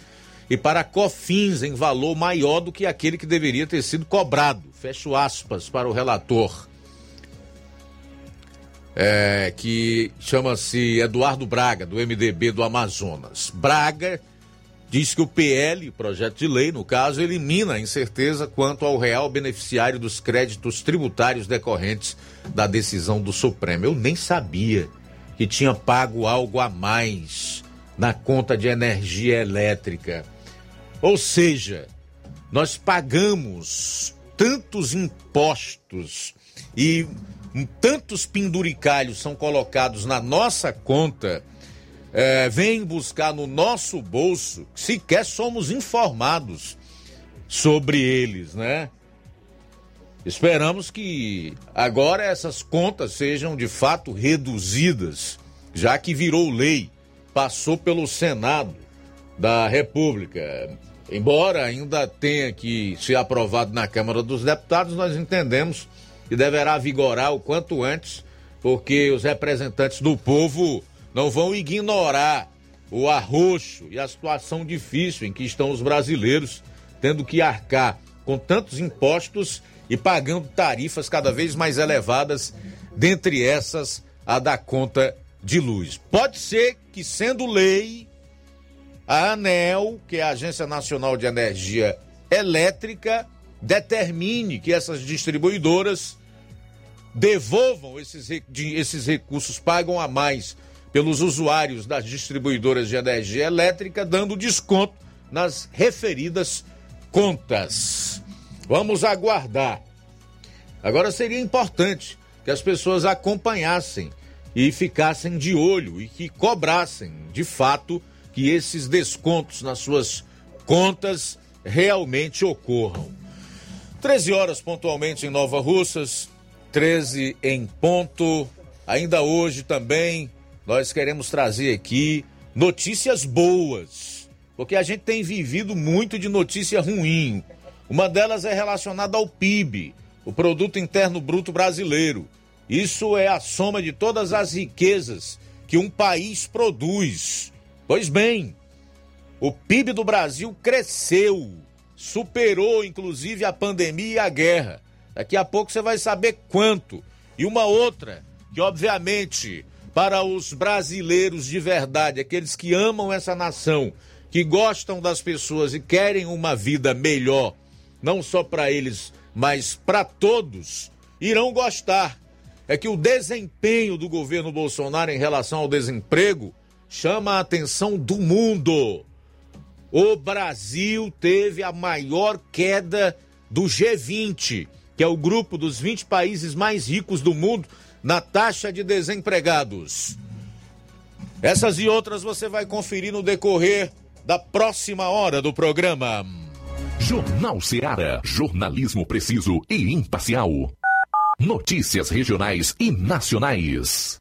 e para a COFINS em valor maior do que aquele que deveria ter sido cobrado. fecho aspas para o relator, é, que chama-se Eduardo Braga, do MDB do Amazonas. Braga diz que o PL, projeto de lei, no caso, elimina a incerteza quanto ao real beneficiário dos créditos tributários decorrentes da decisão do Supremo. Eu nem sabia que tinha pago algo a mais na conta de energia elétrica. Ou seja, nós pagamos tantos impostos e tantos penduricalhos são colocados na nossa conta é, vem buscar no nosso bolso, sequer somos informados sobre eles, né? Esperamos que agora essas contas sejam de fato reduzidas, já que virou lei, passou pelo Senado da República. Embora ainda tenha que ser aprovado na Câmara dos Deputados, nós entendemos que deverá vigorar o quanto antes, porque os representantes do povo não vão ignorar o arroxo e a situação difícil em que estão os brasileiros, tendo que arcar com tantos impostos e pagando tarifas cada vez mais elevadas, dentre essas a da conta de luz. Pode ser que, sendo lei, a ANEL, que é a Agência Nacional de Energia Elétrica, determine que essas distribuidoras devolvam esses, esses recursos, pagam a mais pelos usuários das distribuidoras de energia elétrica, dando desconto nas referidas contas. Vamos aguardar. Agora seria importante que as pessoas acompanhassem e ficassem de olho e que cobrassem, de fato, que esses descontos nas suas contas realmente ocorram. 13 horas pontualmente em Nova Russas, 13 em ponto. Ainda hoje também nós queremos trazer aqui notícias boas, porque a gente tem vivido muito de notícia ruim. Uma delas é relacionada ao PIB, o Produto Interno Bruto Brasileiro. Isso é a soma de todas as riquezas que um país produz. Pois bem, o PIB do Brasil cresceu, superou inclusive a pandemia e a guerra. Daqui a pouco você vai saber quanto. E uma outra, que obviamente para os brasileiros de verdade, aqueles que amam essa nação, que gostam das pessoas e querem uma vida melhor, não só para eles, mas para todos, irão gostar. É que o desempenho do governo Bolsonaro em relação ao desemprego chama a atenção do mundo. O Brasil teve a maior queda do G20, que é o grupo dos 20 países mais ricos do mundo, na taxa de desempregados. Essas e outras você vai conferir no decorrer da próxima hora do programa. Jornal Seara. Jornalismo preciso e imparcial. Notícias regionais e nacionais.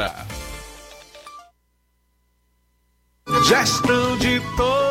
Gestão de todos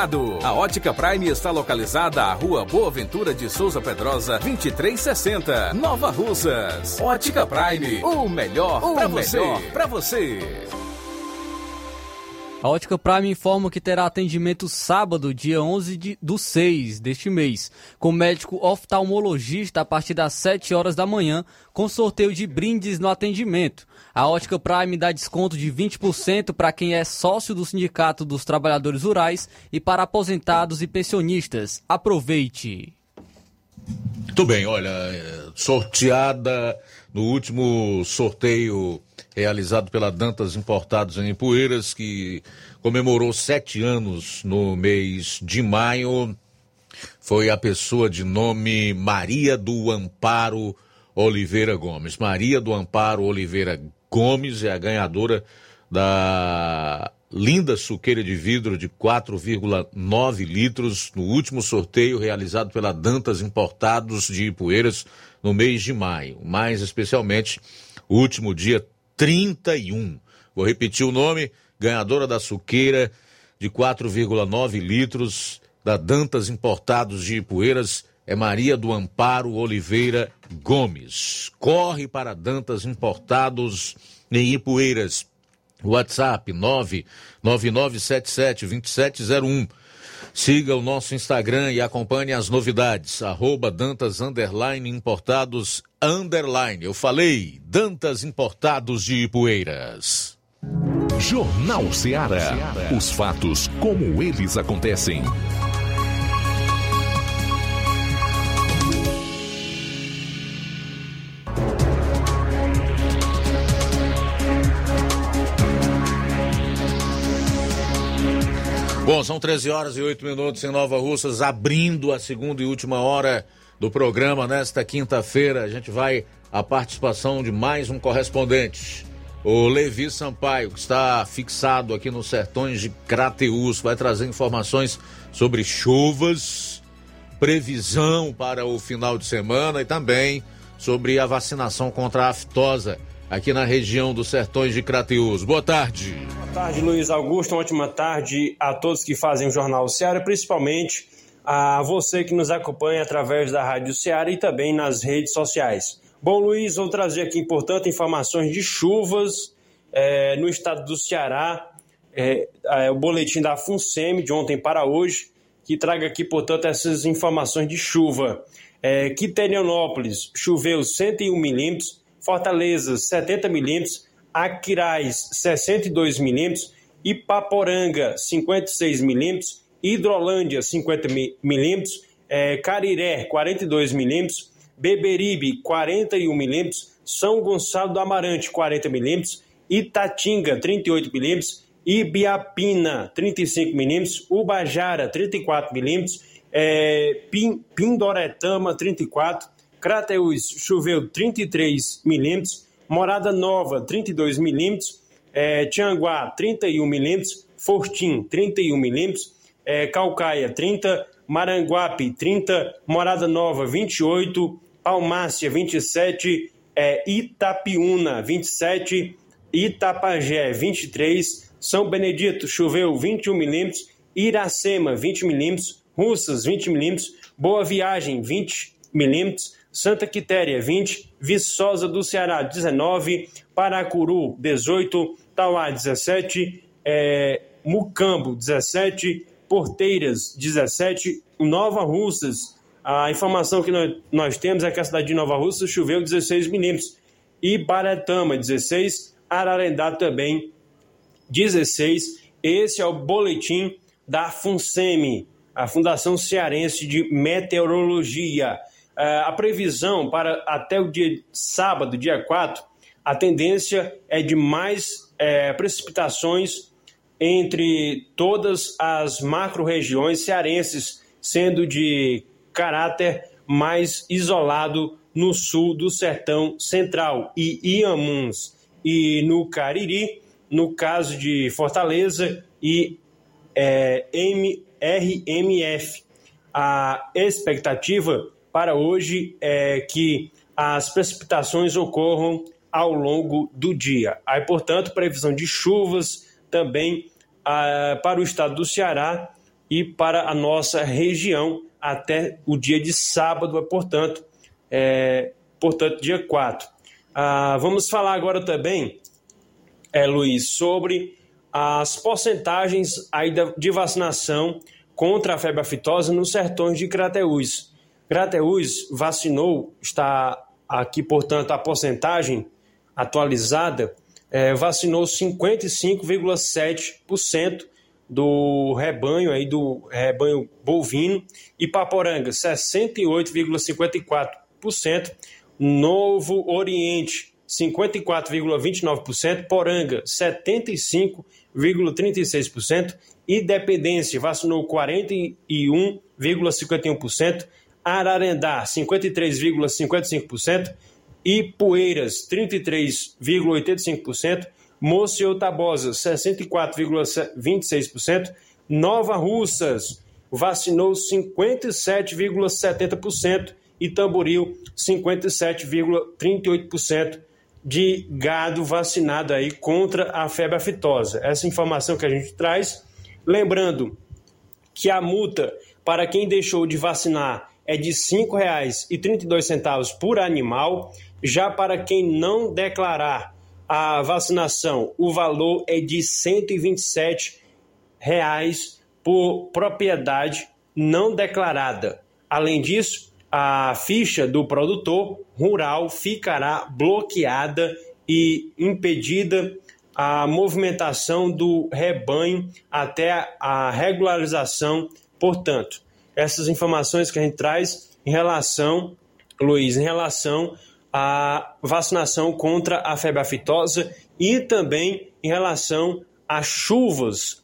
A Ótica Prime está localizada à Rua Boa Ventura de Souza Pedrosa, 2360, Nova Russas. Ótica Prime, o melhor para você. Pra você. A Ótica Prime informa que terá atendimento sábado, dia 11 de, do 6 deste mês, com médico oftalmologista a partir das 7 horas da manhã, com sorteio de brindes no atendimento. A Ótica Prime dá desconto de 20% para quem é sócio do Sindicato dos Trabalhadores Rurais e para aposentados e pensionistas. Aproveite! Muito bem, olha, é, sorteada no último sorteio realizado pela Dantas Importados em Ipueiras, que comemorou sete anos no mês de maio, foi a pessoa de nome Maria do Amparo Oliveira Gomes. Maria do Amparo Oliveira Gomes é a ganhadora da linda suqueira de vidro de 4,9 litros no último sorteio realizado pela Dantas Importados de Ipueiras no mês de maio, mais especialmente o último dia 31. Vou repetir o nome, ganhadora da suqueira de 4,9 litros da Dantas Importados de Ipueiras é Maria do Amparo Oliveira Gomes. Corre para Dantas Importados em Ipueiras. WhatsApp 999772701. Siga o nosso Instagram e acompanhe as novidades. Arroba Dantas Underline Importados Underline. Eu falei, Dantas Importados de Ipueiras. Jornal Ceará. Os fatos como eles acontecem. Bom, são 13 horas e 8 minutos em Nova Russas, abrindo a segunda e última hora do programa nesta quinta-feira. A gente vai à participação de mais um correspondente, o Levi Sampaio, que está fixado aqui nos sertões de Crateus, vai trazer informações sobre chuvas, previsão para o final de semana e também sobre a vacinação contra a aftosa aqui na região dos Sertões de Crateus. Boa tarde. Boa tarde, Luiz Augusto. Uma ótima tarde a todos que fazem o Jornal Ceará, principalmente a você que nos acompanha através da Rádio Ceará e também nas redes sociais. Bom, Luiz, vou trazer aqui, portanto, informações de chuvas é, no estado do Ceará. É, é, o boletim da FUNSEMI de ontem para hoje, que traga aqui, portanto, essas informações de chuva. É, choveu 101 milímetros, Fortaleza 70 milímetros, Aquiraz 62 milímetros, Ipaporanga 56 milímetros, Hidrolândia 50 milímetros, é, Cariré 42 milímetros, Beberibe 41 milímetros, São Gonçalo do Amarante 40 milímetros, Itatinga 38 milímetros, Ibiapina 35 milímetros, Ubajara 34 milímetros, é, Pindoretama 34, Crateús choveu 33 milímetros, Morada Nova 32 milímetros, é, Tianguá 31 milímetros, Fortim 31 milímetros, é, Calcaia 30, Maranguape 30, Morada Nova 28, Palmácia 27, é, Itapiúna 27, Itapajé 23, São Benedito choveu 21 milímetros, Iracema 20 milímetros, Russas 20 milímetros, Boa Viagem 20 milímetros, Santa Quitéria 20, Viçosa do Ceará 19, Paracuru 18, Tauá 17, é, Mucambo 17, Porteiras 17, Nova Russas. A informação que nós, nós temos é que a cidade de Nova Russas choveu 16 milímetros. E Baretama 16, Ararendá também 16. Esse é o boletim da FUNSEMI, a Fundação Cearense de Meteorologia. Uh, a previsão para até o dia sábado, dia 4, a tendência é de mais é, precipitações entre todas as macro-regiões cearenses, sendo de caráter mais isolado no sul do sertão central e Iamuns e no Cariri, no caso de Fortaleza e é, RMF. A expectativa para hoje é que as precipitações ocorram ao longo do dia. Aí, portanto, previsão de chuvas também ah, para o estado do Ceará e para a nossa região até o dia de sábado, portanto, é, portanto dia 4. Ah, vamos falar agora também, é, Luiz, sobre as porcentagens aí de vacinação contra a febre aftosa nos sertões de Crateús. Crateús vacinou, está aqui, portanto, a porcentagem atualizada, é, vacinou 55,7% do rebanho aí do rebanho bovino e Paporanga 68,54%, Novo Oriente 54,29%, Poranga 75,36%, Independência vacinou 41,51%, Ararendá 53,55%, Ipueiras 33,85%, Monsenhor Tabosa 64,26%, Nova Russas vacinou 57,70% e Tamboril 57,38% de gado vacinado aí contra a febre aftosa. Essa informação que a gente traz, lembrando que a multa para quem deixou de vacinar é de R$ 5,32 por animal. Já para quem não declarar a vacinação, o valor é de 127 reais por propriedade não declarada. Além disso, a ficha do produtor rural ficará bloqueada e impedida a movimentação do rebanho até a regularização. Portanto, essas informações que a gente traz em relação, Luiz, em relação à vacinação contra a febre aftosa e também em relação às chuvas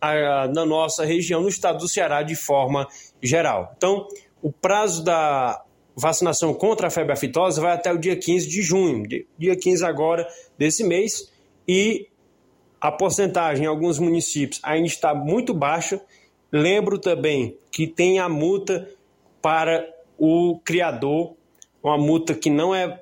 na nossa região, no estado do Ceará, de forma geral. Então, o prazo da vacinação contra a febre aftosa vai até o dia 15 de junho, dia 15 agora desse mês, e a porcentagem em alguns municípios ainda está muito baixa. Lembro também que tem a multa para o criador, uma multa que não é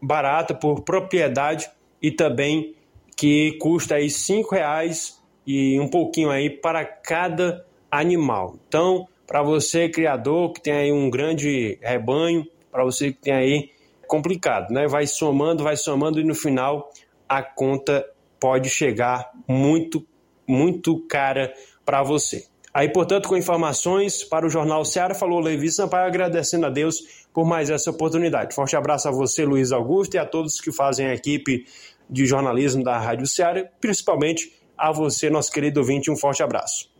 barata por propriedade e também que custa aí cinco reais e um pouquinho aí para cada animal. Então, para você criador que tem aí um grande rebanho, para você que tem aí complicado, né? Vai somando, vai somando e no final a conta pode chegar muito, muito cara para você. Aí, portanto, com informações para o Jornal Ceará, falou Levi Sampaio, agradecendo a Deus por mais essa oportunidade. Forte abraço a você, Luiz Augusto, e a todos que fazem a equipe de jornalismo da Rádio Ceará, principalmente a você, nosso querido ouvinte. Um forte abraço.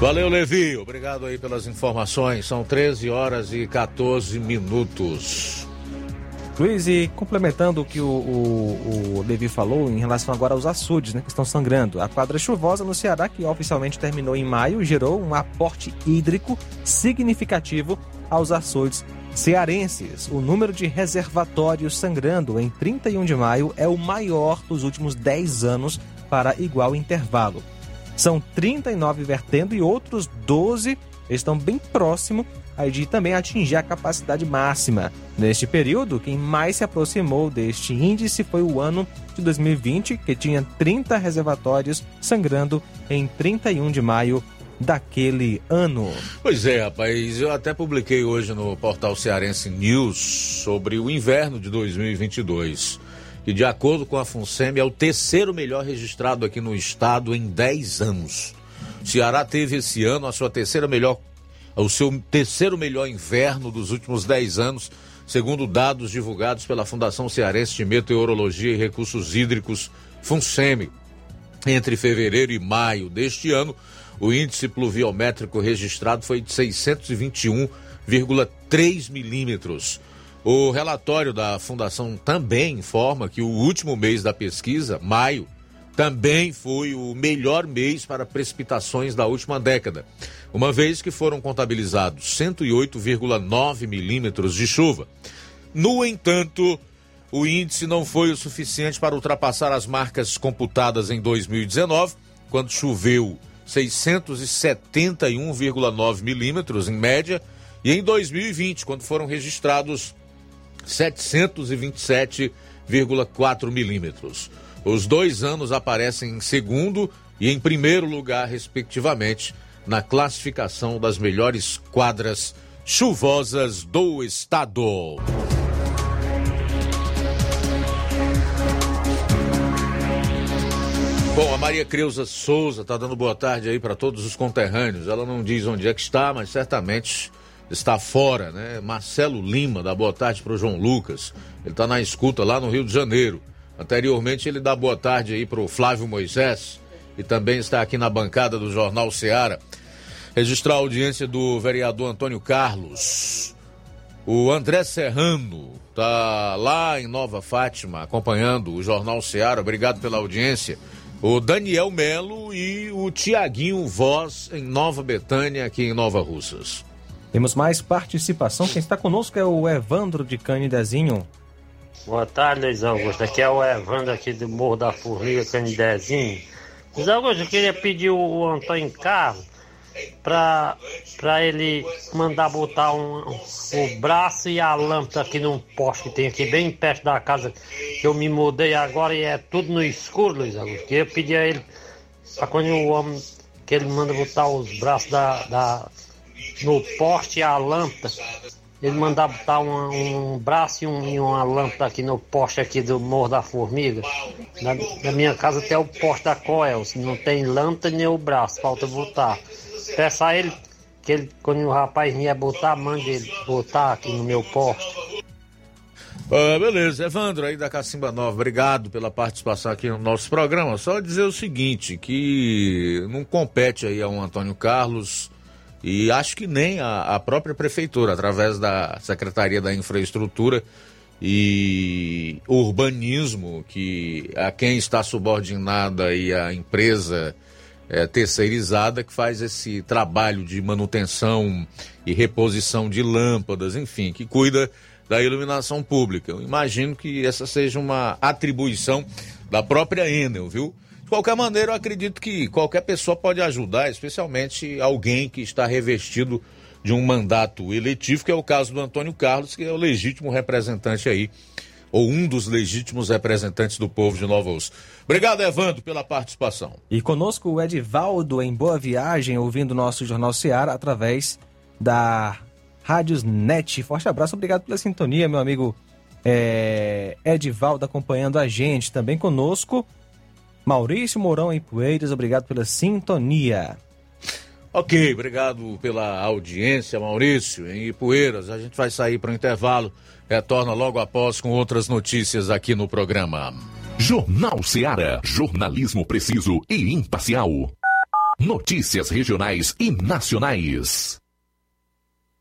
Valeu, Levi. Obrigado aí pelas informações. São 13 horas e 14 minutos. Luiz, e complementando o que o, o, o Levi falou em relação agora aos açudes, né, que estão sangrando. A quadra chuvosa no Ceará, que oficialmente terminou em maio, gerou um aporte hídrico significativo aos açudes cearenses. O número de reservatórios sangrando em 31 de maio é o maior dos últimos 10 anos para igual intervalo. São 39 vertendo e outros 12 estão bem próximo de também atingir a capacidade máxima. Neste período, quem mais se aproximou deste índice foi o ano de 2020, que tinha 30 reservatórios sangrando em 31 de maio daquele ano. Pois é, rapaz, eu até publiquei hoje no portal Cearense News sobre o inverno de 2022, que de acordo com a FUNSEMI é o terceiro melhor registrado aqui no estado em 10 anos. Ceará teve esse ano a sua terceira melhor o seu terceiro melhor inverno dos últimos 10 anos, segundo dados divulgados pela Fundação Cearense de Meteorologia e Recursos Hídricos, FUNSEMI. Entre fevereiro e maio deste ano, o índice pluviométrico registrado foi de 621,3 milímetros. O relatório da Fundação também informa que o último mês da pesquisa, maio, também foi o melhor mês para precipitações da última década, uma vez que foram contabilizados 108,9 milímetros de chuva. No entanto, o índice não foi o suficiente para ultrapassar as marcas computadas em 2019, quando choveu 671,9 milímetros em média, e em 2020, quando foram registrados 727,4 milímetros. Os dois anos aparecem em segundo e em primeiro lugar, respectivamente, na classificação das melhores quadras chuvosas do estado. Bom, a Maria Creuza Souza está dando boa tarde aí para todos os conterrâneos. Ela não diz onde é que está, mas certamente está fora, né? Marcelo Lima dá boa tarde para o João Lucas. Ele está na escuta lá no Rio de Janeiro. Anteriormente ele dá boa tarde aí para o Flávio Moisés e também está aqui na bancada do Jornal Seara. Registrar a audiência do vereador Antônio Carlos. O André Serrano está lá em Nova Fátima acompanhando o Jornal Seara. Obrigado pela audiência o Daniel Melo e o Tiaguinho Voz em Nova Betânia, aqui em Nova Russas. Temos mais participação. Quem está conosco é o Evandro de Canidezinho. Boa tarde, Luiz Augusto. Aqui é o Evandro aqui do Morro da Formiga, Canidezinho. Luiz Augusto, eu queria pedir o Antônio Carlos para ele mandar botar um, o braço e a lâmpada aqui num poste que tem aqui bem perto da casa que eu me mudei agora e é tudo no escuro, Luiz Augusto. Eu pedi a ele para quando o homem que ele manda botar os braços da, da, no poste e a lâmpada. Ele mandar botar um, braço e, um, e, uma lâmpada aqui no poste aqui do Morro da Formiga. Na, na minha casa tem o poste da Coel. Não tem lâmpada nem o braço, falta botar. Peça a ele que ele, quando o rapaz vier botar, mande ele botar aqui no meu poste. Ah, beleza, Evandro aí da Cacimba Nova, obrigado pela participação aqui no nosso programa. Só dizer o seguinte, que não compete aí ao Antônio Carlos e acho que nem a, a própria prefeitura, através da Secretaria da Infraestrutura e Urbanismo, que a quem está subordinada aí a empresa é, terceirizada que faz esse trabalho de manutenção e reposição de lâmpadas, enfim, que cuida da iluminação pública. Eu imagino que essa seja uma atribuição da própria Enel, viu? De qualquer maneira, eu acredito que qualquer pessoa pode ajudar, especialmente alguém que está revestido de um mandato eletivo, que é o caso do Antônio Carlos, que é o legítimo representante aí ou um dos legítimos representantes do povo de Nova Osso. Obrigado, Evandro, pela participação. E conosco o Edivaldo em Boa Viagem, ouvindo nosso Jornal Seara através da Rádios Net. Forte abraço, obrigado pela sintonia, meu amigo é, Edivaldo acompanhando a gente. Também conosco, Maurício Mourão em Poeiras, obrigado pela sintonia. Ok, obrigado pela audiência, Maurício. Em Ipueiras, a gente vai sair para o intervalo. Retorna logo após com outras notícias aqui no programa. Jornal Seara. Jornalismo preciso e imparcial. Notícias regionais e nacionais.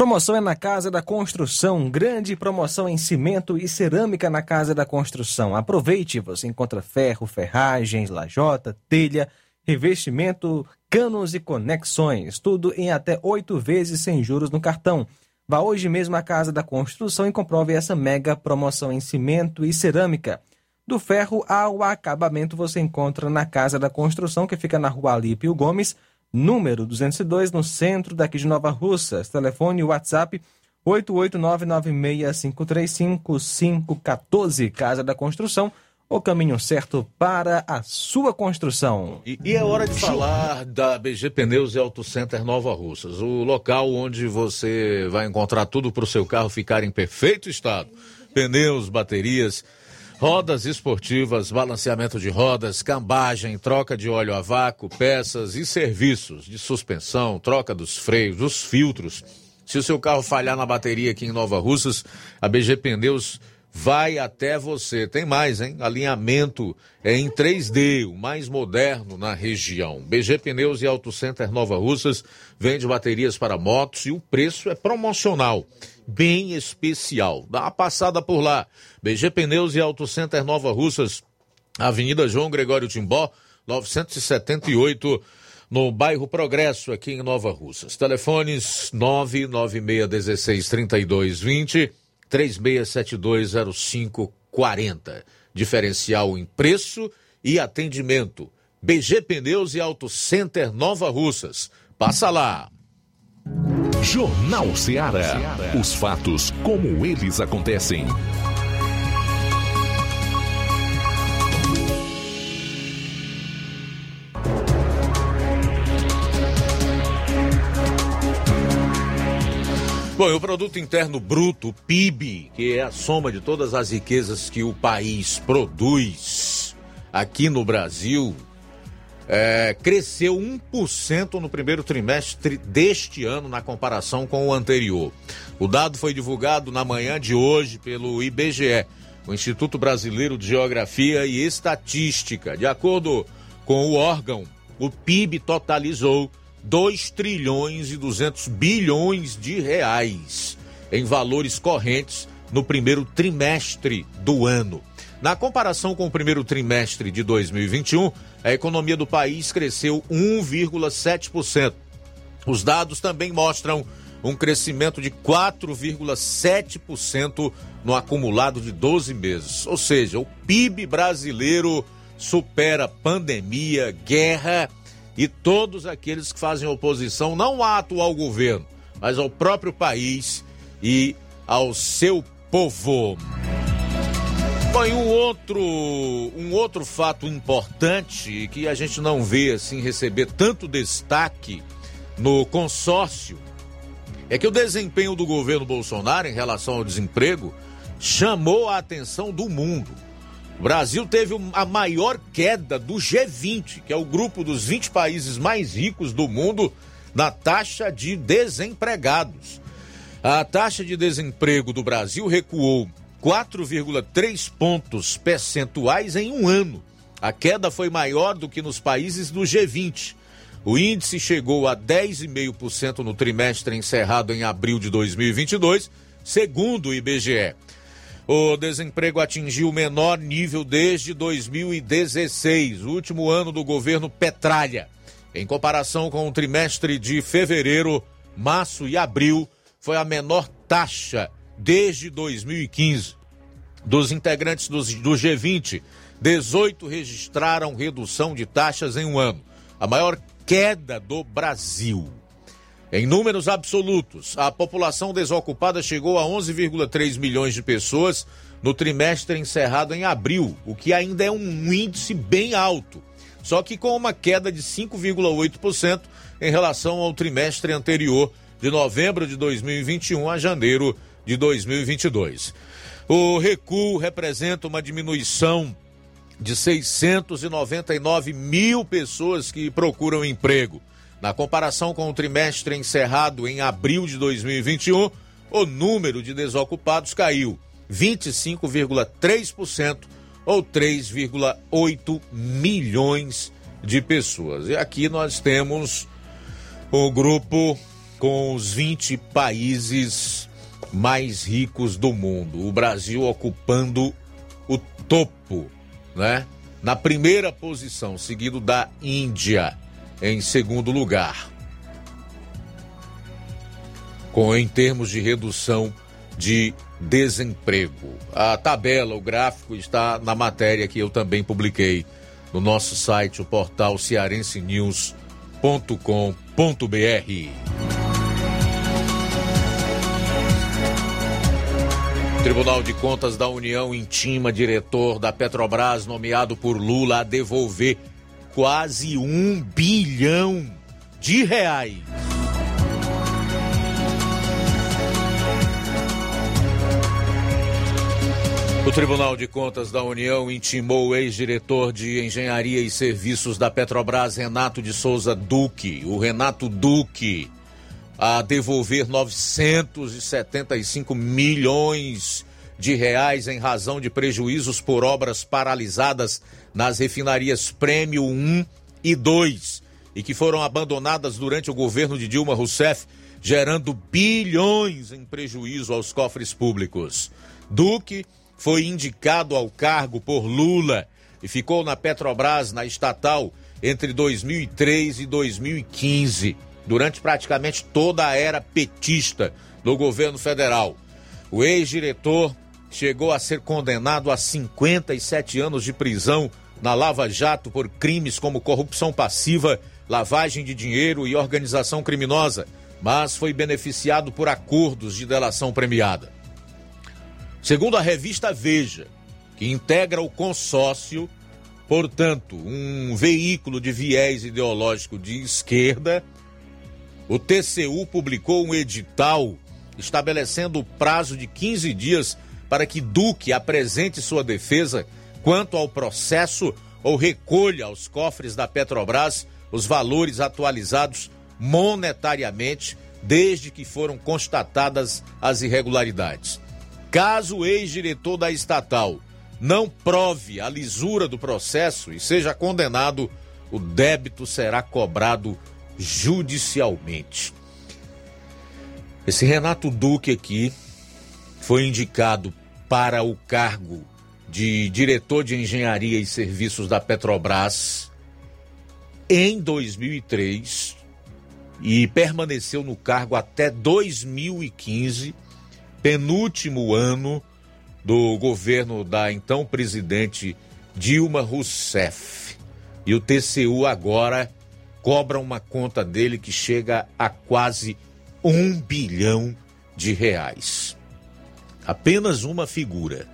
Promoção é na Casa da Construção. Grande promoção em cimento e cerâmica na Casa da Construção. Aproveite, você encontra ferro, ferragens, lajota, telha, revestimento, canos e conexões. Tudo em até oito vezes sem juros no cartão. Vá hoje mesmo à Casa da Construção e comprove essa mega promoção em cimento e cerâmica. Do ferro ao acabamento você encontra na Casa da Construção, que fica na rua Alípio Gomes, número 202, no centro daqui de Nova Russas. Telefone WhatsApp 88996535514. Casa da Construção, o caminho certo para a sua construção. E, e é hora de falar da BG Pneus e Auto Center Nova Russas, o local onde você vai encontrar tudo para o seu carro ficar em perfeito estado: pneus, baterias, rodas esportivas, balanceamento de rodas, cambagem, troca de óleo a vácuo, peças e serviços de suspensão, troca dos freios, dos filtros. Se o seu carro falhar na bateria aqui em Nova Russas, a BG Pneus vai até você. Tem mais, hein? Alinhamento é em 3D, o mais moderno na região. BG Pneus e Auto Center Nova Russas vende baterias para motos e o preço é promocional, bem especial. Dá uma passada por lá. BG Pneus e Auto Center Nova Russas, Avenida João Gregório Timbó, 978 no bairro Progresso, aqui em Nova Russas. Telefones 996163220 36720540. Diferencial em preço e atendimento. BG Pneus e Auto Center Nova Russas. Passa lá. Jornal Ceará. Os fatos como eles acontecem. Bom, o Produto Interno Bruto, PIB, que é a soma de todas as riquezas que o país produz aqui no Brasil, é, cresceu 1% no primeiro trimestre deste ano na comparação com o anterior. O dado foi divulgado na manhã de hoje pelo IBGE, o Instituto Brasileiro de Geografia e Estatística. De acordo com o órgão, o PIB totalizou 2 trilhões e 200 bilhões de reais em valores correntes no primeiro trimestre do ano. Na comparação com o primeiro trimestre de 2021, a economia do país cresceu 1,7%. Os dados também mostram um crescimento de 4,7% no acumulado de 12 meses. Ou seja, o PIB brasileiro supera pandemia, guerra e todos aqueles que fazem oposição não ao atual governo, mas ao próprio país e ao seu povo. Bom, e um outro, um outro fato importante que a gente não vê assim receber tanto destaque no consórcio é que o desempenho do governo Bolsonaro em relação ao desemprego chamou a atenção do mundo. O Brasil teve a maior queda do G20, que é o grupo dos 20 países mais ricos do mundo, na taxa de desempregados. A taxa de desemprego do Brasil recuou 4,3 pontos percentuais em um ano. A queda foi maior do que nos países do G20. O índice chegou a 10,5% no trimestre encerrado em abril de 2022, segundo o IBGE. O desemprego atingiu o menor nível desde 2016, o último ano do governo Petralha. Em comparação com o trimestre de fevereiro, março e abril, foi a menor taxa desde 2015. Dos integrantes do G20, 18 registraram redução de taxas em um ano, a maior queda do Brasil. Em números absolutos, a população desocupada chegou a 11,3 milhões de pessoas no trimestre encerrado em abril, o que ainda é um índice bem alto, só que com uma queda de 5,8% em relação ao trimestre anterior, de novembro de 2021 a janeiro de 2022. O recuo representa uma diminuição de 699 mil pessoas que procuram emprego. Na comparação com o trimestre encerrado em abril de 2021, o número de desocupados caiu 25,3% ou 3,8 milhões de pessoas. E aqui nós temos o grupo com os 20 países mais ricos do mundo. O Brasil ocupando o topo, né? Na primeira posição, seguido da Índia em segundo lugar. Com em termos de redução de desemprego. A tabela, o gráfico está na matéria que eu também publiquei no nosso site, o portal cearensenews.com.br. Tribunal de Contas da União intima diretor da Petrobras nomeado por Lula a devolver quase um bilhão de reais. O Tribunal de Contas da União intimou o ex-diretor de Engenharia e Serviços da Petrobras, Renato de Souza Duque, o Renato Duque, a devolver 975 milhões de reais em razão de prejuízos por obras paralisadas nas refinarias Prêmio 1 e 2 e que foram abandonadas durante o governo de Dilma Rousseff, gerando bilhões em prejuízo aos cofres públicos. Duque foi indicado ao cargo por Lula e ficou na Petrobras, na estatal, entre 2003 e 2015, durante praticamente toda a era petista do governo federal. O ex-diretor chegou a ser condenado a 57 anos de prisão na Lava Jato por crimes como corrupção passiva, lavagem de dinheiro e organização criminosa, mas foi beneficiado por acordos de delação premiada. Segundo a revista Veja, que integra o consórcio, portanto, um veículo de viés ideológico de esquerda, o TCU publicou um edital estabelecendo o prazo de 15 dias para que Duque apresente sua defesa quanto ao processo ou recolha aos cofres da Petrobras os valores atualizados monetariamente desde que foram constatadas as irregularidades. Caso o ex-diretor da estatal não prove a lisura do processo e seja condenado, o débito será cobrado judicialmente. Esse Renato Duque aqui foi indicado para o cargo de diretor de engenharia e serviços da Petrobras em 2003 e permaneceu no cargo até 2015 penúltimo ano do governo da então presidente Dilma Rousseff. E o TCU agora cobra uma conta dele que chega a quase um bilhão de reais. Apenas uma figura.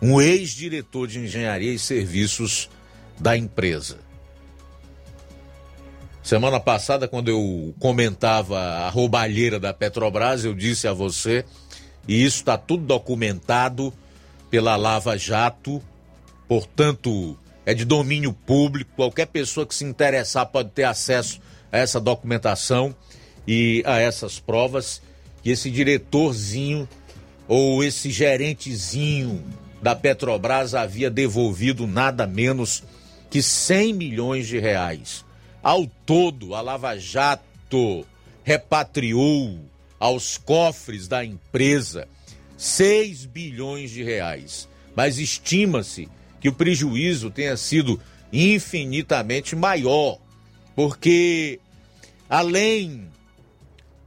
Um ex-diretor de engenharia e serviços da empresa. Semana passada, quando eu comentava a roubalheira da Petrobras, eu disse a você, e isso está tudo documentado pela Lava Jato, portanto, é de domínio público. Qualquer pessoa que se interessar pode ter acesso a essa documentação e a essas provas. E esse diretorzinho ou esse gerentezinho da Petrobras havia devolvido nada menos que 100 milhões de reais ao todo, a Lava Jato repatriou aos cofres da empresa 6 bilhões de reais. Mas estima-se que o prejuízo tenha sido infinitamente maior, porque além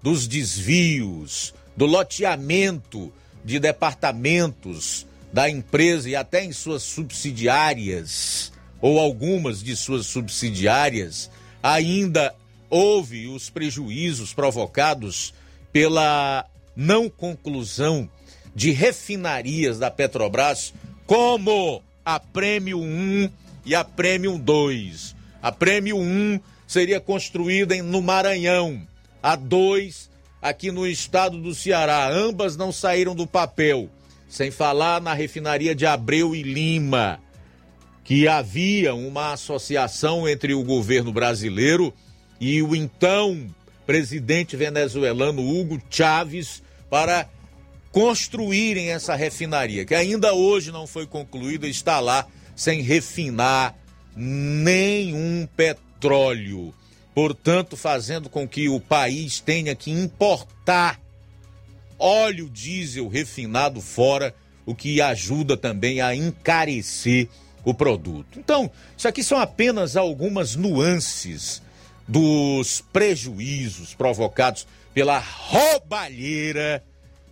dos desvios, do loteamento de departamentos da empresa e até em suas subsidiárias, ou algumas de suas subsidiárias, ainda houve os prejuízos provocados pela não conclusão de refinarias da Petrobras, como a Prêmio 1 e a Prêmio 2. A Prêmio 1 seria construída no Maranhão, a 2 aqui no estado do Ceará. Ambas não saíram do papel, sem falar na refinaria de Abreu e Lima que havia uma associação entre o governo brasileiro e o então presidente venezuelano Hugo Chávez para construírem essa refinaria, que ainda hoje não foi concluída, está lá sem refinar nenhum petróleo. Portanto, fazendo com que o país tenha que importar óleo diesel refinado fora, o que ajuda também a encarecer o produto. Então, isso aqui são apenas algumas nuances dos prejuízos provocados pela roubalheira,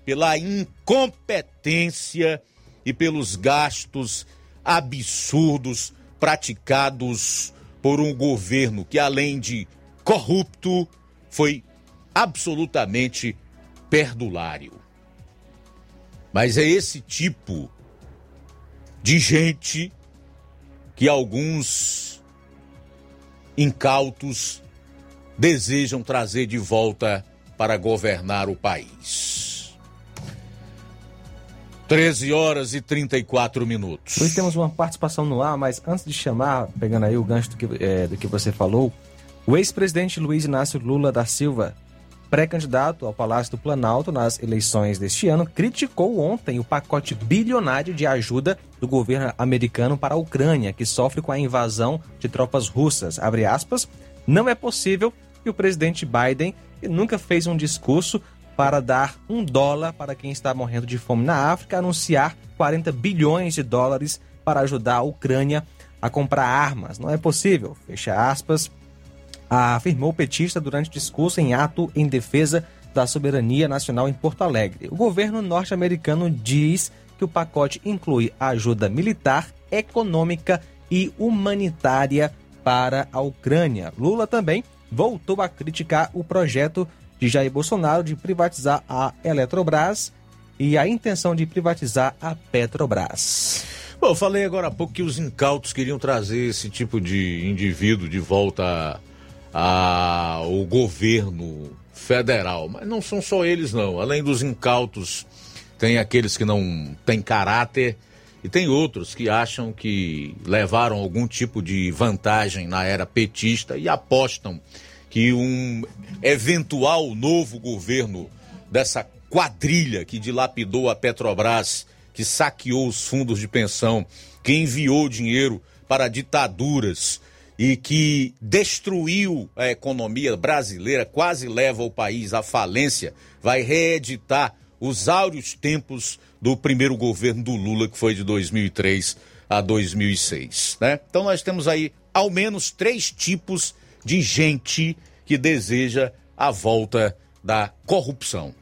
pela incompetência e pelos gastos absurdos praticados por um governo que, além de corrupto, foi absolutamente perdulário. Mas é esse tipo de gente que alguns incautos desejam trazer de volta para governar o país. 13 horas e 34 minutos. Hoje temos uma participação no ar, mas antes de chamar, pegando aí o gancho do que, é, do que você falou, o ex-presidente Luiz Inácio Lula da Silva, pré-candidato ao Palácio do Planalto nas eleições deste ano, criticou ontem o pacote bilionário de ajuda do governo americano para a Ucrânia, que sofre com a invasão de tropas russas. Aspas, não é possível que o presidente Biden que nunca fez um discurso para dar um dólar para quem está morrendo de fome na África, anunciar 40 bilhões de dólares para ajudar a Ucrânia a comprar armas. Não é possível, fecha aspas, afirmou o petista durante discurso em ato em defesa da soberania nacional em Porto Alegre. O governo norte-americano diz que o pacote inclui ajuda militar, econômica e humanitária para a Ucrânia. Lula também voltou a criticar o projeto de Jair Bolsonaro de privatizar a Eletrobras e a intenção de privatizar a Petrobras. Bom, eu falei agora há pouco que os incautos queriam trazer esse tipo de indivíduo de volta ao governo federal, mas não são só eles não. Além dos incautos, tem aqueles que não têm caráter e tem outros que acham que levaram algum tipo de vantagem na era petista e apostam que um eventual novo governo dessa quadrilha que dilapidou a Petrobras, que saqueou os fundos de pensão, que enviou dinheiro para ditaduras e que destruiu a economia brasileira, quase leva o país à falência, vai reeditar os áureos tempos do primeiro governo do Lula, que foi de 2003 a 2006. Né? Então nós temos aí ao menos três tipos de gente que deseja a volta da corrupção.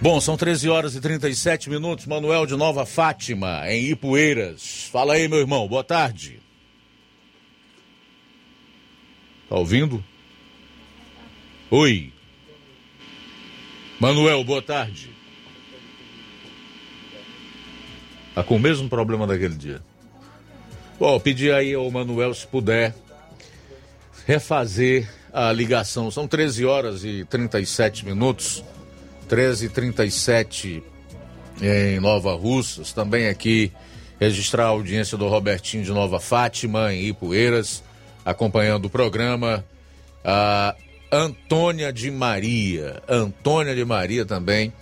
Bom, são 13 horas e 37 minutos. Manuel de Nova Fátima, em Ipueiras. Fala aí, meu irmão. Boa tarde. Tá ouvindo? Oi. Manuel, boa tarde. Tá com o mesmo problema daquele dia. Bom, pedir aí ao Manuel se puder refazer a ligação. São 13 horas e 37 minutos. 13 e 37 em Nova Russas. Também aqui registrar a audiência do Robertinho de Nova Fátima, em Ipueiras, acompanhando o programa. A Antônia de Maria. Antônia de Maria também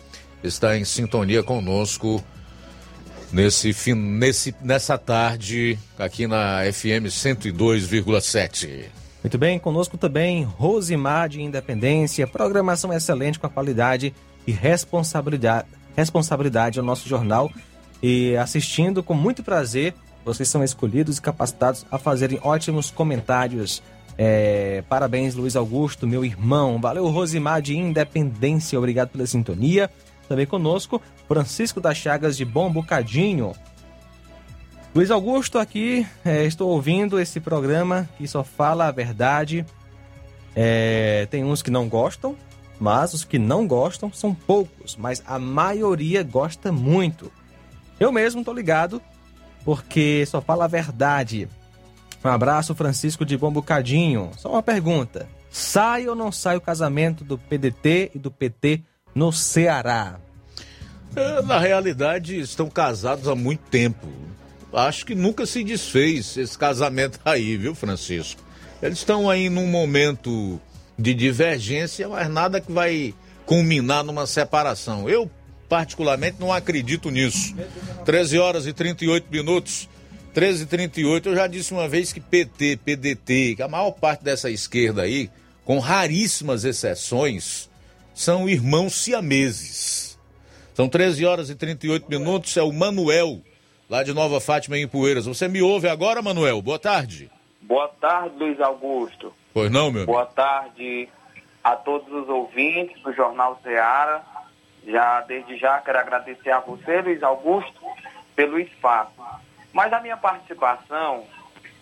está em sintonia conosco nesse, nesse, nessa tarde aqui na FM 102,7. Muito bem, conosco também Rosimar de Independência, programação excelente com a qualidade e responsabilidade, responsabilidade ao nosso jornal e assistindo com muito prazer. Vocês são escolhidos e capacitados a fazerem ótimos comentários. É, parabéns, Luiz Augusto, meu irmão. Valeu, Rosimar de Independência. Obrigado pela sintonia. Também conosco, Francisco das Chagas de Bom Bocadinho. Luiz Augusto aqui, é, estou ouvindo esse programa que só fala a verdade. É, tem uns que não gostam, mas os que não gostam são poucos, mas a maioria gosta muito. Eu mesmo tô ligado, porque só fala a verdade. Um abraço, Francisco de Bom Bocadinho. Só uma pergunta: sai ou não sai o casamento do PDT e do PT no Ceará? É, na realidade, estão casados há muito tempo acho que nunca se desfez esse casamento aí, viu, Francisco? Eles estão aí num momento de divergência, mas nada que vai culminar numa separação. Eu, particularmente, não acredito nisso. 13 horas e 38 minutos. 13 e 38 eu já disse uma vez que PT, PDT, que a maior parte dessa esquerda aí, com raríssimas exceções, são irmãos siameses. São 13 horas e 38 minutos, é o Manuel lá de Nova Fátima em Poeiras. Você me ouve agora, Manuel? Boa tarde. Boa tarde, Luiz Augusto. Pois não, meu Boa tarde a todos os ouvintes do Jornal Ceará. Já desde já quero agradecer a você, Luiz Augusto, pelo espaço. Mas a minha participação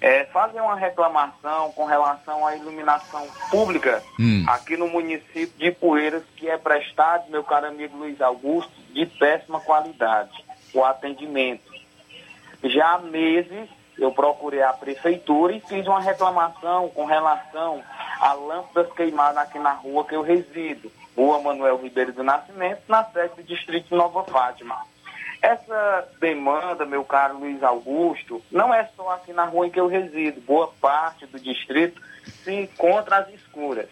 é, fazer uma reclamação com relação à iluminação pública Hum. aqui no município de Poeiras, que é prestado, meu caro amigo Luiz Augusto, de péssima qualidade, o atendimento. Já há meses eu procurei a prefeitura e fiz uma reclamação com relação a lâmpadas queimadas aqui na rua que eu resido, Rua Manuel Ribeiro do Nascimento, na sede do distrito Nova Fátima. Essa demanda, meu caro Luiz Augusto, não é só aqui na rua em que eu resido. Boa parte do distrito se encontra às escuras.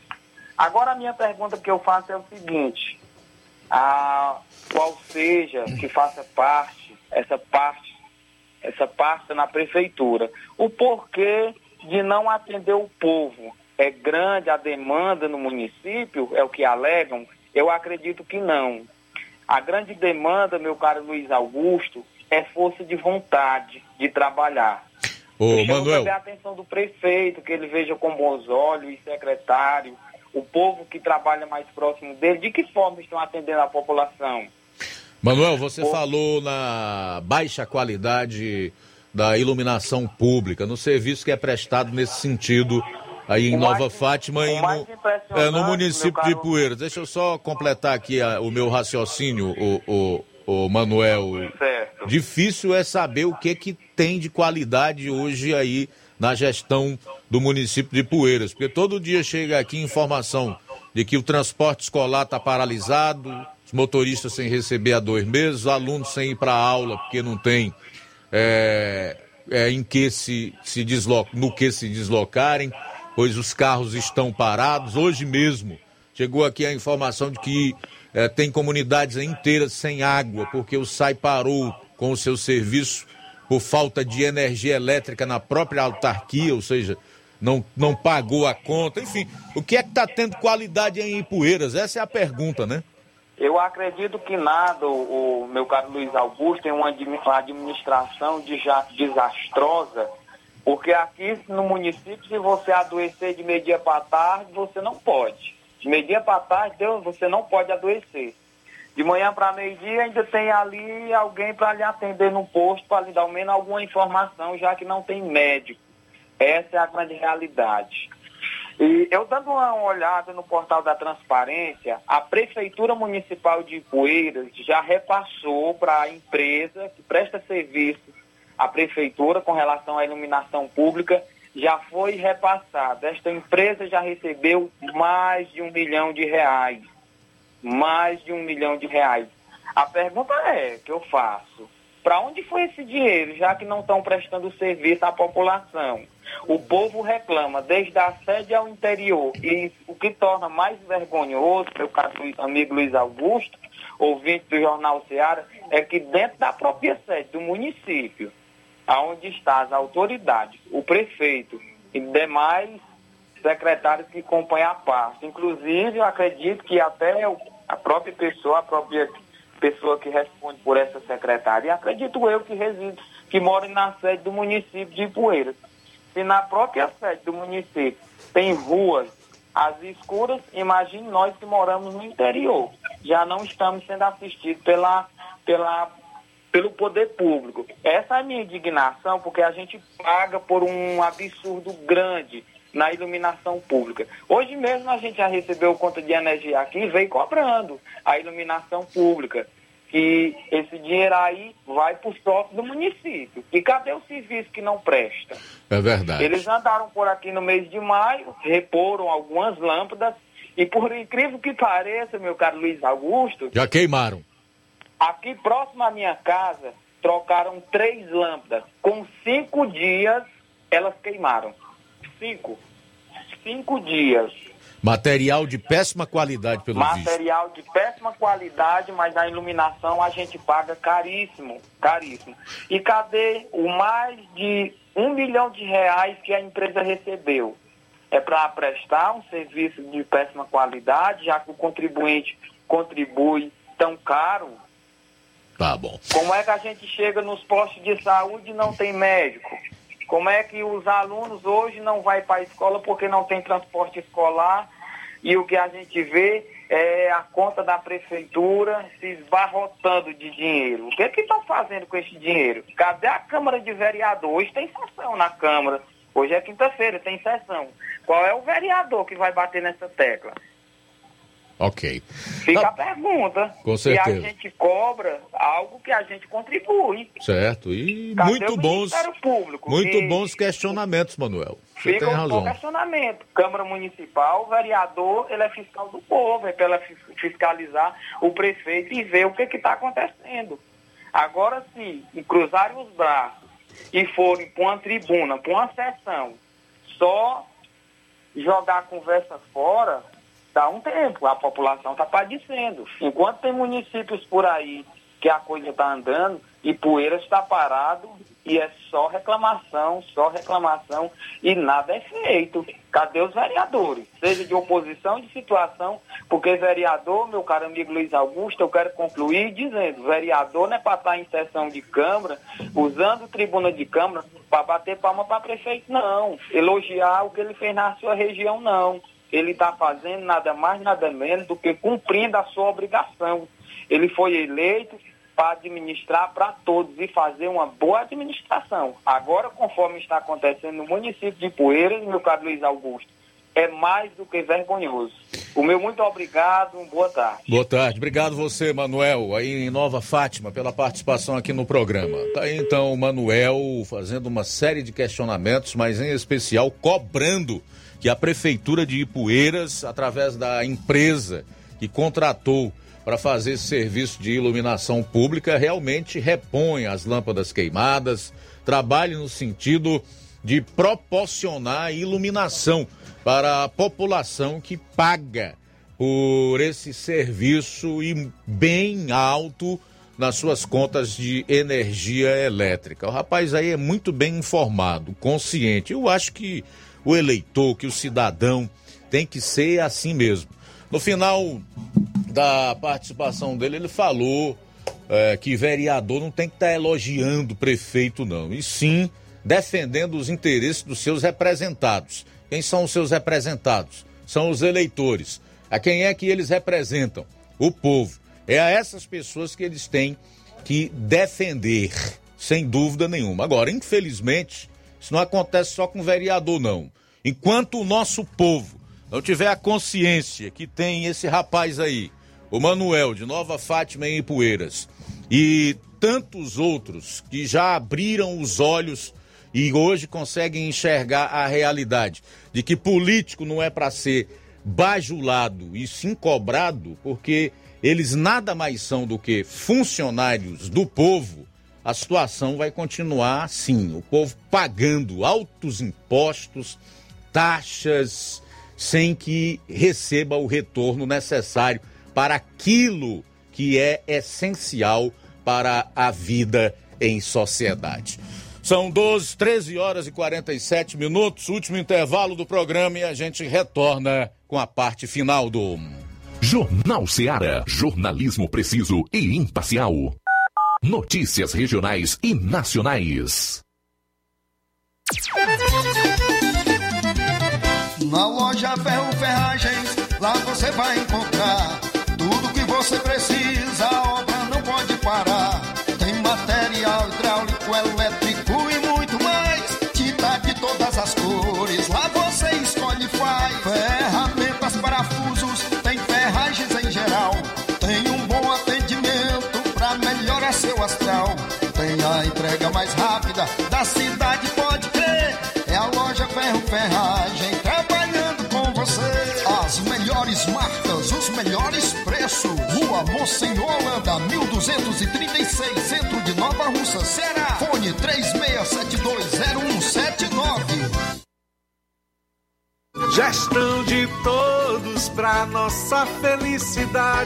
Agora a minha pergunta que eu faço é o seguinte, a, qual seja que faça parte, essa parte, essa pasta na prefeitura, o porquê de não atender o povo. É grande a demanda no município, é o que alegam? Eu acredito que não. A grande demanda, meu caro Luiz Augusto, é força de vontade de trabalhar. Ô, Eu Manuel. a atenção do prefeito, que ele veja com bons olhos, e secretário, o povo que trabalha mais próximo dele, de que forma estão atendendo a população? Manuel, você falou na baixa qualidade da iluminação pública, no serviço que é prestado nesse sentido aí em O Nova mais- Fátima e no, é, no município de Poeiras. Deixa eu só completar aqui a- o meu raciocínio, o, o, o Manuel. Certo. Difícil é saber o que que tem de qualidade hoje aí na gestão do município de Poeiras, porque todo dia chega aqui informação de que o transporte escolar está paralisado, os motoristas sem receber há dois meses, os alunos sem ir para a aula porque não tem é, é, em que se, se deslo- no que se deslocarem, pois os carros estão parados. Hoje mesmo chegou aqui a informação de que é, tem comunidades inteiras sem água, porque o SAI parou com o seu serviço por falta de energia elétrica na própria autarquia, ou seja, não, não pagou a conta. Enfim, o que é que está tendo qualidade em Ipueiras? Essa é a pergunta, né? Eu acredito que nada, o, o meu caro Luiz Augusto, tem uma admi- uma administração de já desastrosa, porque aqui no município, se você adoecer de meio-dia para tarde, você não pode. De meio-dia para tarde, Deus, você não pode adoecer. De manhã para meio-dia ainda tem ali alguém para lhe atender no posto, para lhe dar ao menos alguma informação, já que não tem médico. Essa é a grande realidade. E eu dando uma olhada no portal da transparência, a Prefeitura Municipal de Poeiras já repassou para a empresa que presta serviço à Prefeitura com relação à iluminação pública, já foi repassado. Esta empresa já recebeu mais de um milhão de reais. Mais de um milhão de reais. A pergunta é que eu faço. Para onde foi esse dinheiro, já que não estão prestando serviço à população? O povo reclama desde a sede ao interior. E o que torna mais vergonhoso, meu caro amigo Luiz Augusto, ouvinte do Jornal Ceará, é que dentro da própria sede do município, aonde está as autoridades, o prefeito e demais secretários que acompanham a pasta. Inclusive, eu acredito que até a própria pessoa, a própria pessoa que responde por essa secretaria, acredito eu que reside, que mora na sede do município de Ipueiras. Se na própria sede do município tem ruas às escuras, imagine nós que moramos no interior. Já não estamos sendo assistidos pela, pela, pelo poder público. Essa é a minha indignação, porque a gente paga por um absurdo grande na iluminação pública. Hoje mesmo a gente já recebeu conta de energia aqui e veio cobrando a iluminação pública. Que esse dinheiro aí vai para os próprios do município. E cadê o serviço que não presta? É verdade. Eles andaram por aqui no mês de maio, reporam algumas lâmpadas e por incrível que pareça, meu caro Luiz Augusto, Já queimaram. Aqui próximo à minha casa, trocaram três lâmpadas. Com cinco dias, elas queimaram. Cinco. Cinco dias. Material de péssima qualidade, pelo visto. Material de péssima qualidade, mas a iluminação a gente paga caríssimo, caríssimo. E cadê o mais de um milhão de reais que a empresa recebeu? É para prestar um serviço de péssima qualidade, já que o contribuinte contribui tão caro. Tá bom. Como é que a gente chega nos postos de saúde e não tem médico? Como é que os alunos hoje não vão para a escola porque não tem transporte escolar? E o que a gente vê é a conta da prefeitura se esbarrotando de dinheiro. O que é que estão fazendo com esse dinheiro? Cadê a Câmara de Vereadores? Hoje tem sessão na Câmara Hoje é quinta-feira, tem sessão. Qual é o vereador que vai bater nessa tecla? Ok. Fica a pergunta. Com E certeza. a gente cobra algo que a gente contribui. Certo. E Cadê muito o bons, Público? muito bons questionamentos, Manuel. Você Fica tem um razão. questionamento. Câmara Municipal, o vereador, ele é fiscal do povo, é para fiscalizar o prefeito e ver o que está acontecendo. Agora, se cruzarem os braços e forem para uma tribuna, para uma sessão, só jogar a conversa fora, dá um tempo. A população está padecendo. Enquanto tem municípios por aí que a coisa está andando e Poeiras está parado e é só reclamação, só reclamação e nada é feito. Cadê os vereadores? Seja de oposição, de situação, porque vereador, meu caro amigo Luiz Augusto, eu quero concluir dizendo, vereador não é para estar em sessão de Câmara, usando tribuna de Câmara para bater palma para prefeito, não. Elogiar o que ele fez na sua região, não. Ele está fazendo nada mais, nada menos do que cumprindo a sua obrigação. Ele foi eleito para administrar para todos e fazer uma boa administração. Agora, conforme está acontecendo no município de Poeiras, meu caro Luiz Augusto, é mais do que vergonhoso. O meu muito obrigado, boa tarde. Boa tarde, obrigado você, Manuel, aí em Nova Fátima, pela participação aqui no programa. Tá aí então o Manuel fazendo uma série de questionamentos, mas em especial cobrando que a Prefeitura de Ipueiras, através da empresa que contratou para fazer esse serviço de iluminação pública, realmente reponha as lâmpadas queimadas, trabalhe no sentido de proporcionar iluminação para a população que paga por esse serviço e bem alto nas suas contas de energia elétrica. O rapaz aí é muito bem informado, consciente. Eu acho que o eleitor, que o cidadão tem que ser assim mesmo. No final da participação dele, ele falou é, que vereador não tem que estar elogiando o prefeito, não, e sim defendendo os interesses dos seus representados. Quem são os seus representados? São os eleitores. A quem é que eles representam? O povo. É a essas pessoas que eles têm que defender, sem dúvida nenhuma. Agora, infelizmente, isso não acontece só com vereador, não. Enquanto o nosso povo não tiver a consciência que tem esse rapaz aí, o Manuel de Nova Fátima em Ipueiras, e tantos outros que já abriram os olhos e hoje conseguem enxergar a realidade de que político não é para ser bajulado e sim cobrado, porque eles nada mais são do que funcionários do povo, a situação vai continuar assim: o povo pagando altos impostos, taxas, sem que receba o retorno necessário para aquilo que é essencial para a vida em sociedade. São 12, 13 horas e 47 minutos, último intervalo do programa e a gente retorna com a parte final do. Jornal Seara. Jornalismo preciso e imparcial. Notícias regionais e nacionais. Na loja Ferro Ferragens, lá você vai encontrar Holanda, 1236, centro de Nova Russa, Ceará. Fone 36720179. Gestão de todos pra nossa felicidade.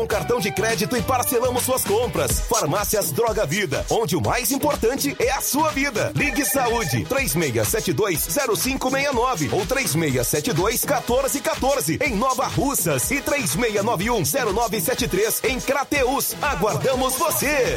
cartão de crédito e parcelamos suas compras. Farmácias Droga Vida, onde o mais importante é a sua vida. Ligue Saúde 36720569 ou 36721414 em Nova Russas e 36910973 em Crateus. Aguardamos você.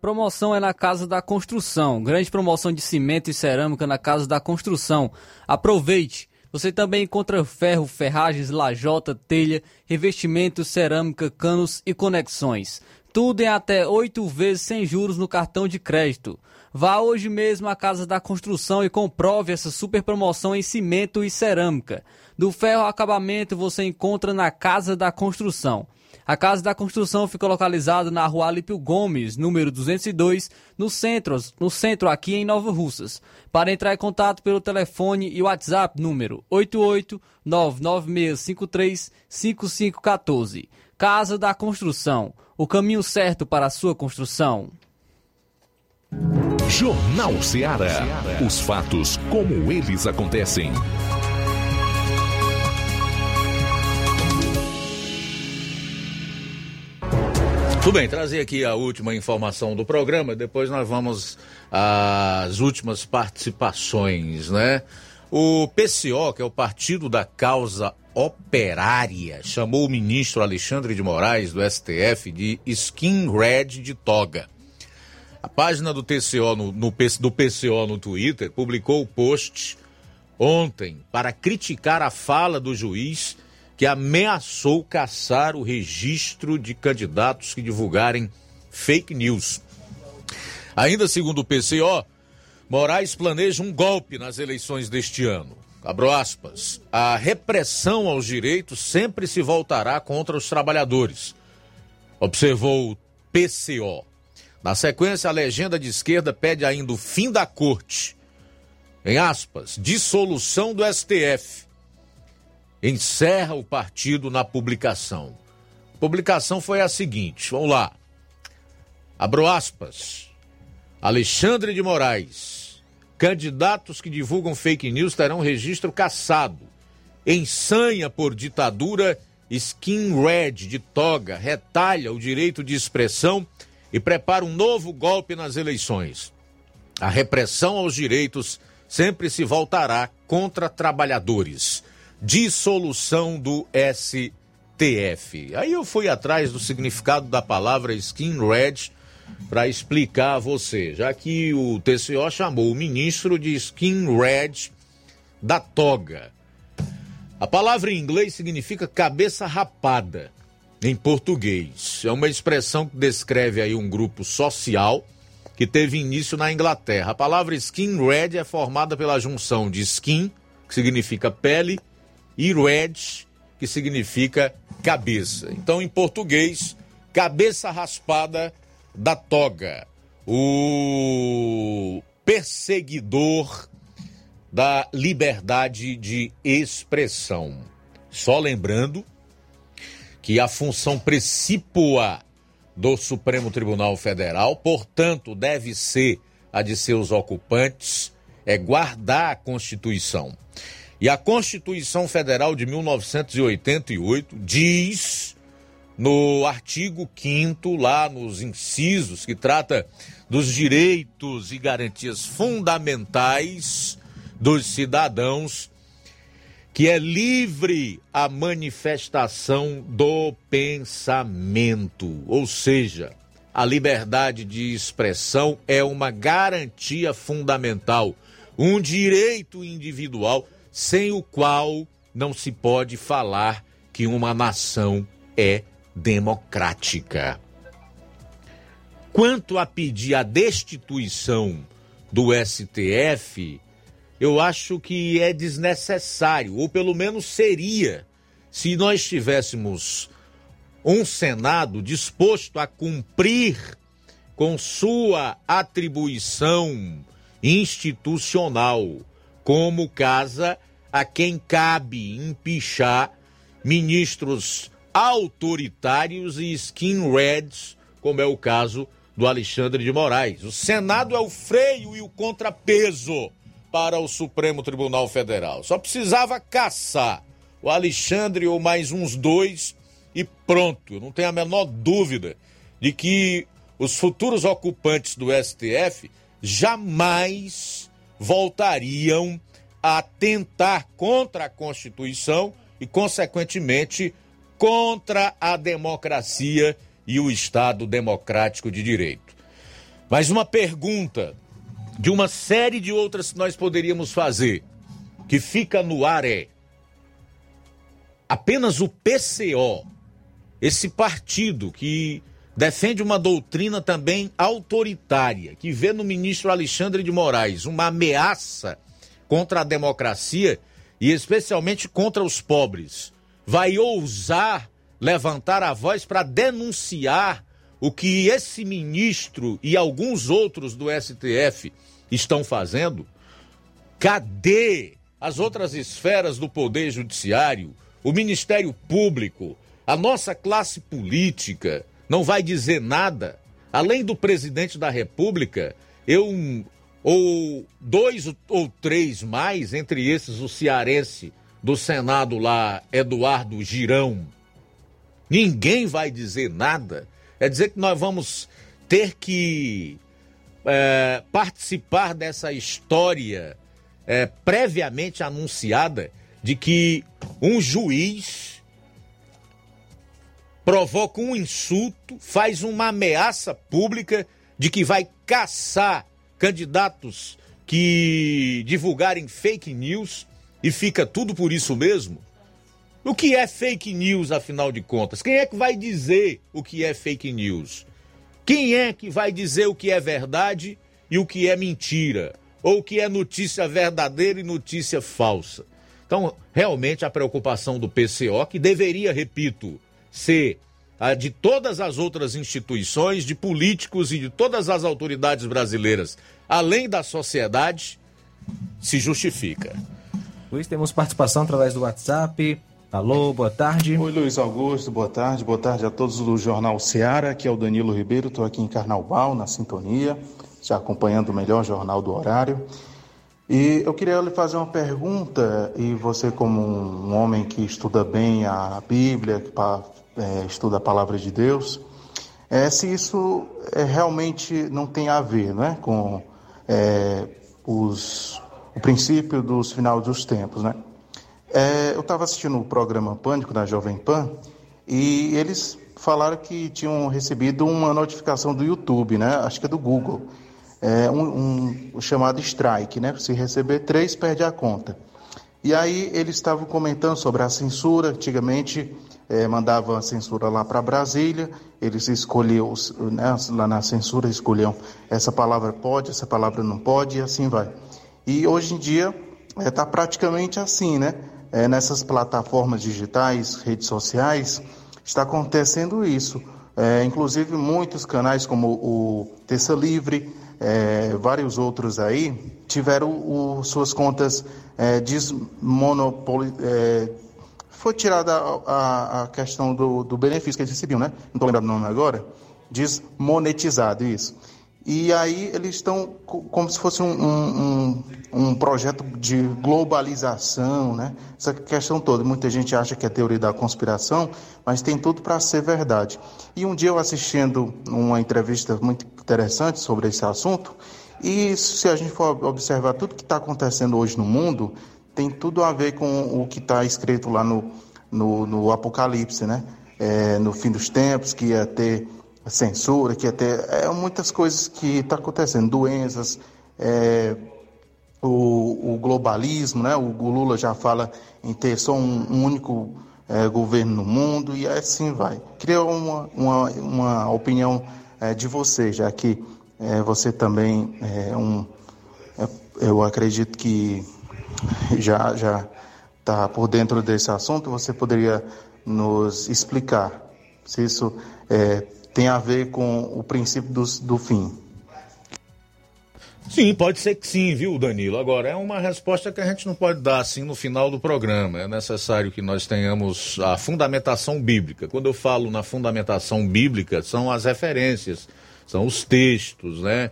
Promoção é na Casa da Construção. Grande promoção de cimento e cerâmica na Casa da Construção. Aproveite! Você também encontra ferro, ferragens, lajota, telha, revestimento, cerâmica, canos e conexões. Tudo em até oito vezes sem juros no cartão de crédito. Vá hoje mesmo à Casa da Construção e comprove essa super promoção em cimento e cerâmica. Do ferro ao acabamento você encontra na Casa da Construção. A Casa da Construção fica localizada na Rua Alípio Gomes, número 202, no centro, no centro aqui em Nova Russas. Para entrar em contato pelo telefone e WhatsApp número 88996535514. Casa da Construção, o caminho certo para a sua construção. Jornal Ceará. Os fatos como eles acontecem. Tudo bem, trazer aqui a última informação do programa, depois nós vamos às últimas participações, né? O PCO, que é o Partido da Causa Operária, chamou o ministro Alexandre de Moraes, do STF, de skin red de toga. A página do TCO no, no, do PCO no Twitter publicou o post ontem para criticar a fala do juiz que ameaçou caçar o registro de candidatos que divulgarem fake news. Ainda segundo o PCO, Moraes planeja um golpe nas eleições deste ano. Abro aspas. A repressão aos direitos sempre se voltará contra os trabalhadores, observou o PCO. Na sequência, a legenda de esquerda pede ainda o fim da corte. Em aspas, dissolução do STF encerra o partido na publicação. A publicação foi a seguinte: vamos lá. Abro aspas. Alexandre de Moraes. Candidatos que divulgam fake news terão registro cassado. Ensanha por ditadura, skin red de toga, retalha o direito de expressão e prepara um novo golpe nas eleições. A repressão aos direitos sempre se voltará contra trabalhadores dissolução do STF. Aí eu fui atrás do significado da palavra skin red para explicar a você, já que o TCO chamou o ministro de skin red da toga. A palavra em inglês significa cabeça rapada em português. É uma expressão que descreve aí um grupo social que teve início na Inglaterra. A palavra skin red é formada pela junção de skin, que significa pele, e red, que significa cabeça. Então, em português, cabeça raspada da toga, o perseguidor da liberdade de expressão. Só lembrando que a função precípua do Supremo Tribunal Federal, portanto, deve ser a de seus ocupantes, é guardar a Constituição. E a Constituição Federal de 1988 diz no artigo 5 lá nos incisos que trata dos direitos e garantias fundamentais dos cidadãos que é livre a manifestação do pensamento, ou seja, a liberdade de expressão é uma garantia fundamental, um direito individual sem o qual não se pode falar que uma nação é democrática. Quanto a pedir a destituição do STF, eu acho que é desnecessário, ou pelo menos seria, se nós tivéssemos um Senado disposto a cumprir com sua atribuição institucional, como casa a quem cabe empichar ministros autoritários e skinheads, como é o caso do Alexandre de Moraes. O Senado é o freio e o contrapeso para o Supremo Tribunal Federal. Só precisava caçar o Alexandre ou mais uns dois e pronto. Não tenho a menor dúvida de que os futuros ocupantes do STF jamais voltariam a tentar contra a Constituição e, consequentemente, contra a democracia e o Estado democrático de direito. Mas uma pergunta de uma série de outras que nós poderíamos fazer, que fica no ar é: apenas o PCO, esse partido que defende uma doutrina também autoritária, que vê no ministro Alexandre de Moraes uma ameaça contra a democracia e especialmente contra os pobres, vai ousar levantar a voz para denunciar o que esse ministro e alguns outros do STF estão fazendo? Cadê as outras esferas do Poder Judiciário, o Ministério Público, a nossa classe política? Não vai dizer nada? Além do presidente da República, eu ou dois ou três mais, entre esses o cearense do Senado lá, Eduardo Girão. Ninguém vai dizer nada. É dizer que nós vamos ter que é, participar dessa história é, previamente anunciada de que um juiz provoca um insulto, faz uma ameaça pública de que vai caçar candidatos que divulgarem fake news e fica tudo por isso mesmo? O que é fake news, afinal de contas? Quem é que vai dizer o que é fake news? Quem é que vai dizer o que é verdade e o que é mentira? Ou o que é notícia verdadeira e notícia falsa? Então, realmente, a preocupação do PCO, que deveria, repito, ser a de todas as outras instituições, de políticos e de todas as autoridades brasileiras, além da sociedade, se justifica. Luiz, temos participação através do WhatsApp. Alô, boa tarde. Oi, Luiz Augusto, boa tarde. Boa tarde a todos do Jornal Seara. Aqui é o Danilo Ribeiro, estou aqui em Carnaval, na sintonia, já acompanhando o melhor jornal do horário. E eu queria lhe fazer uma pergunta, e você, como um homem que estuda bem a Bíblia, que é, estuda a palavra de Deus, é, se isso é, realmente não tem a ver né, com é, os, o princípio dos finais dos tempos, né? É, eu estava assistindo o programa Pânico da Jovem Pan e eles falaram que tinham recebido uma notificação do YouTube, né? Acho que é do Google, é um, um chamado strike, né? Se receber três perde a conta. E aí eles estavam comentando sobre a censura. Antigamente é, mandavam a censura lá para Brasília, eles escolhiam né, lá na censura escolhiam essa palavra pode, essa palavra não pode e assim vai. E hoje em dia está é, tá praticamente assim, né? É, nessas plataformas digitais, redes sociais, está acontecendo isso. É, inclusive muitos canais como o Terça Livre, é, vários outros aí, tiveram o, suas contas é, desmonopoli... É, foi tirada a, a, a questão do, do, benefício que eles recebiam, né? Não estou lembrando o nome agora. Desmonetizado, isso. E aí eles estão como se fosse um, um, um, projeto de globalização, né? Essa questão toda. Muita gente acha que é teoria da conspiração, mas tem tudo para ser verdade. E um dia eu assistindo uma entrevista muito interessante sobre esse assunto, e se a gente for observar tudo que está acontecendo hoje no mundo, tem tudo a ver com o que está escrito lá no, no, no Apocalipse, né? É, no fim dos tempos, que ia ter censura, que até é muitas coisas que estão tá acontecendo, doenças, é, o, o, globalismo, né? O, o, Lula já fala em ter só um, um único é, governo no mundo e assim vai. Queria uma, uma, uma opinião é, de você, já que é, você também é um, é, eu acredito que já já está por dentro desse assunto. Você poderia nos explicar se isso é, tem a ver com o princípio do, do fim. Sim, pode ser que sim, viu, Danilo? Agora, é uma resposta que a gente não pode dar assim no final do programa. É necessário que nós tenhamos a fundamentação bíblica. Quando eu falo na fundamentação bíblica, são as referências, são os textos, né?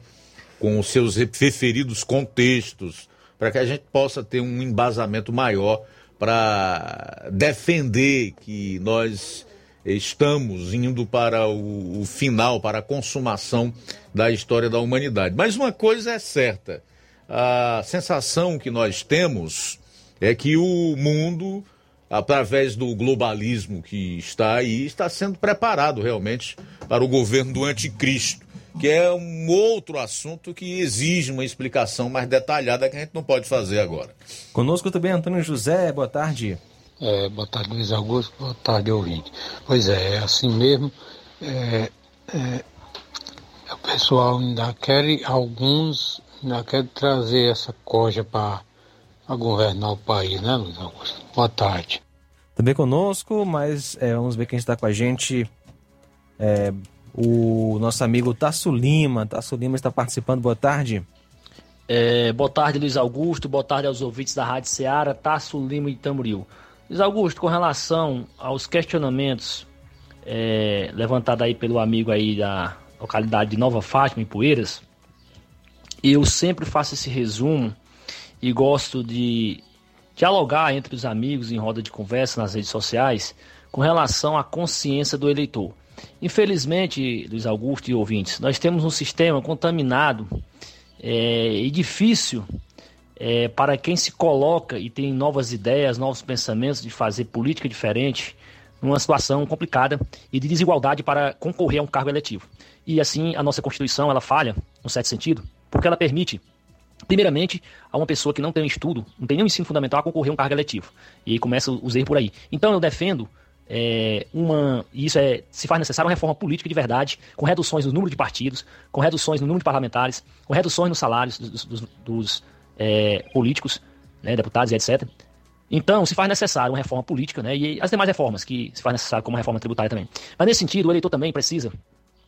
Com os seus referidos contextos, para que a gente possa ter um embasamento maior para defender que nós estamos indo para o, o, final, para a consumação da história da humanidade. Mas uma coisa é certa: a sensação que nós temos é que o mundo, através do globalismo que está aí, está sendo preparado realmente para o governo do anticristo. Que é um outro assunto que exige uma explicação mais detalhada que a gente não pode fazer agora. Conosco também Antônio José, boa tarde. É, boa tarde, Luiz Augusto. Boa tarde, ouvinte. Pois é, é assim mesmo. É, é, o pessoal ainda quer, alguns ainda quer trazer essa coja para governar o país, né, Luiz Augusto? Boa tarde. Também conosco, mas é, vamos ver quem está com a gente. É, o nosso amigo Tasso Lima. Tasso Lima está participando. Boa tarde. É, boa tarde, Luiz Augusto. Boa tarde aos ouvintes da Rádio Ceará. Tasso Lima e Tamboril. Luiz Augusto, com relação aos questionamentos é, levantados aí pelo amigo aí da localidade de Nova Fátima, em Poeiras, eu sempre faço esse resumo e gosto de dialogar entre os amigos em roda de conversa nas redes sociais com relação à consciência do eleitor. Infelizmente, Luiz Augusto e ouvintes, nós temos um sistema contaminado é, e difícil é, para quem se coloca e tem novas ideias, novos pensamentos de fazer política diferente, numa situação complicada e de desigualdade para concorrer a um cargo eletivo. E assim a nossa Constituição ela falha, no certo sentido, porque ela permite Primeiramente, a uma pessoa que não tem um estudo, não tem nenhum ensino fundamental, a concorrer a um cargo eletivo. E aí começa os erros por aí. Então eu defendo é, uma. E isso é, se faz necessário uma reforma política de verdade, com reduções no número de partidos, com reduções no número de parlamentares, com reduções nos salários dos, dos, dos é, políticos, né, deputados e etc. Então, se faz necessário uma reforma política, né, e as demais reformas que se faz necessário, como a reforma tributária também. Mas nesse sentido, o eleitor também precisa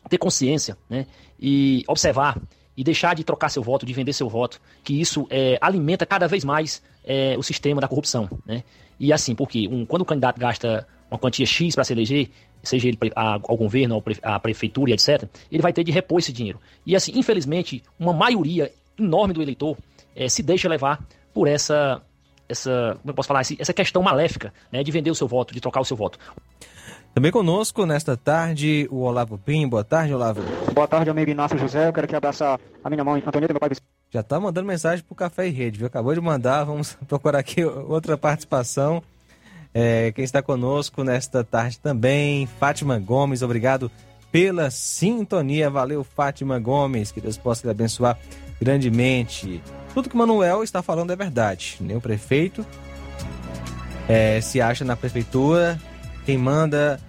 ter consciência né, e observar e deixar de trocar seu voto, de vender seu voto, que isso é, alimenta cada vez mais é, o sistema da corrupção. Né? E assim, porque um, quando o candidato gasta uma quantia X para se eleger, seja ele ao governo, à prefeitura etc., ele vai ter de repor esse dinheiro. E assim, infelizmente, uma maioria enorme do eleitor é, se deixa levar por essa, essa, como eu posso falar, essa questão maléfica né, de vender o seu voto, de trocar o seu voto. Também conosco nesta tarde o Olavo Pinho. Boa tarde, Olavo. Boa tarde, amigo Inácio José. Eu quero aqui abraçar a minha mãe, Antonieta, meu pai. Já tá mandando mensagem pro Café e Rede, viu? Acabou de mandar, vamos procurar aqui outra participação. É, quem está conosco nesta tarde também, Fátima Gomes, obrigado pela sintonia. Valeu, Fátima Gomes. Que Deus possa lhe abençoar grandemente. Tudo que o Manuel está falando é verdade. Nem o prefeito é, se acha na prefeitura, quem manda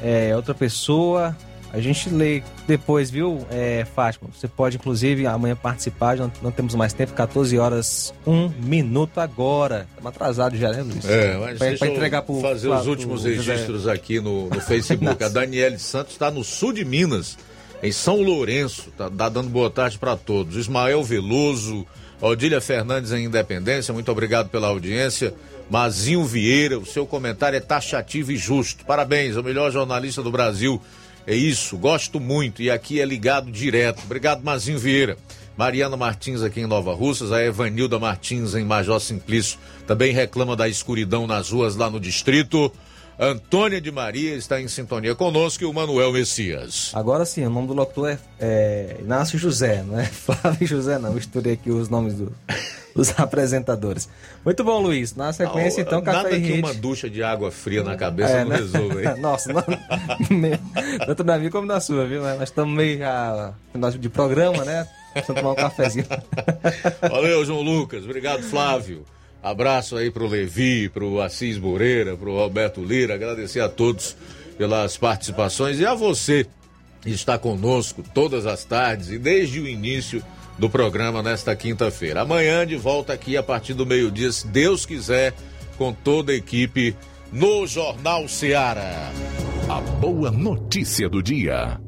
é outra pessoa A gente lê depois, viu, é, Fátima? Você pode, inclusive, amanhã participar. Não, não temos mais tempo, 14 horas, 1 minuto agora. Estamos atrasados já, né, Luiz? É, mas pra, pra entregar pro, fazer pra- os últimos pro registros aqui no, no Facebook. A Daniele Santos está no sul de Minas, em São Lourenço. Tá, tá dando boa tarde para todos. Ismael Veloso, Odília Fernandes em Independência, muito obrigado pela audiência. Mazinho Vieira, o seu comentário é taxativo e justo. Parabéns, o melhor jornalista do Brasil. É isso, gosto muito e aqui é ligado direto. Obrigado, Mazinho Vieira. Mariana Martins aqui em Nova Russas, a Evanilda Martins em Major Simplício também reclama da escuridão nas ruas lá no distrito. Antônia de Maria está em sintonia conosco e o Manuel Messias. Agora sim, o nome do locutor é, é Inácio José, não é Flávio José, não. Misturei aqui os nomes do- dos apresentadores. Muito bom, Luiz. Na sequência, então, Nada Café e que Rede. uma ducha de água fria na cabeça É, não né? resolve. hein? Nossa, não, tanto na minha como na sua, viu? Nós estamos meio já final de programa, né? Precisamos tomar um cafezinho. Valeu, João Lucas. Obrigado, Flávio. Abraço aí pro Levi, pro Assis Moreira, pro Roberto Lira. Agradecer a todos pelas participações e a você que está conosco todas as tardes e desde o início do programa nesta quinta-feira. Amanhã de volta aqui a partir do meio-dia, se Deus quiser, com toda a equipe no Jornal Seara. A boa notícia do dia.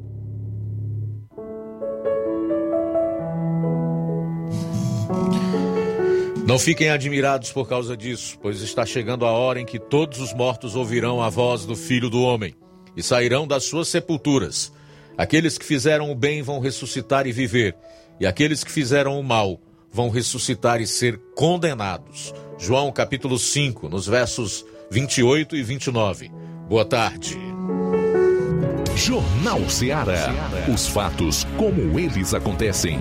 Não fiquem admirados por causa disso, pois está chegando a hora em que todos os mortos ouvirão a voz do Filho do Homem e sairão das suas sepulturas. Aqueles que fizeram o bem vão ressuscitar e viver, e aqueles que fizeram o mal vão ressuscitar e ser condenados. João capítulo 5, nos versos 28 e 29. Boa tarde. Jornal Seara. Os fatos como eles acontecem.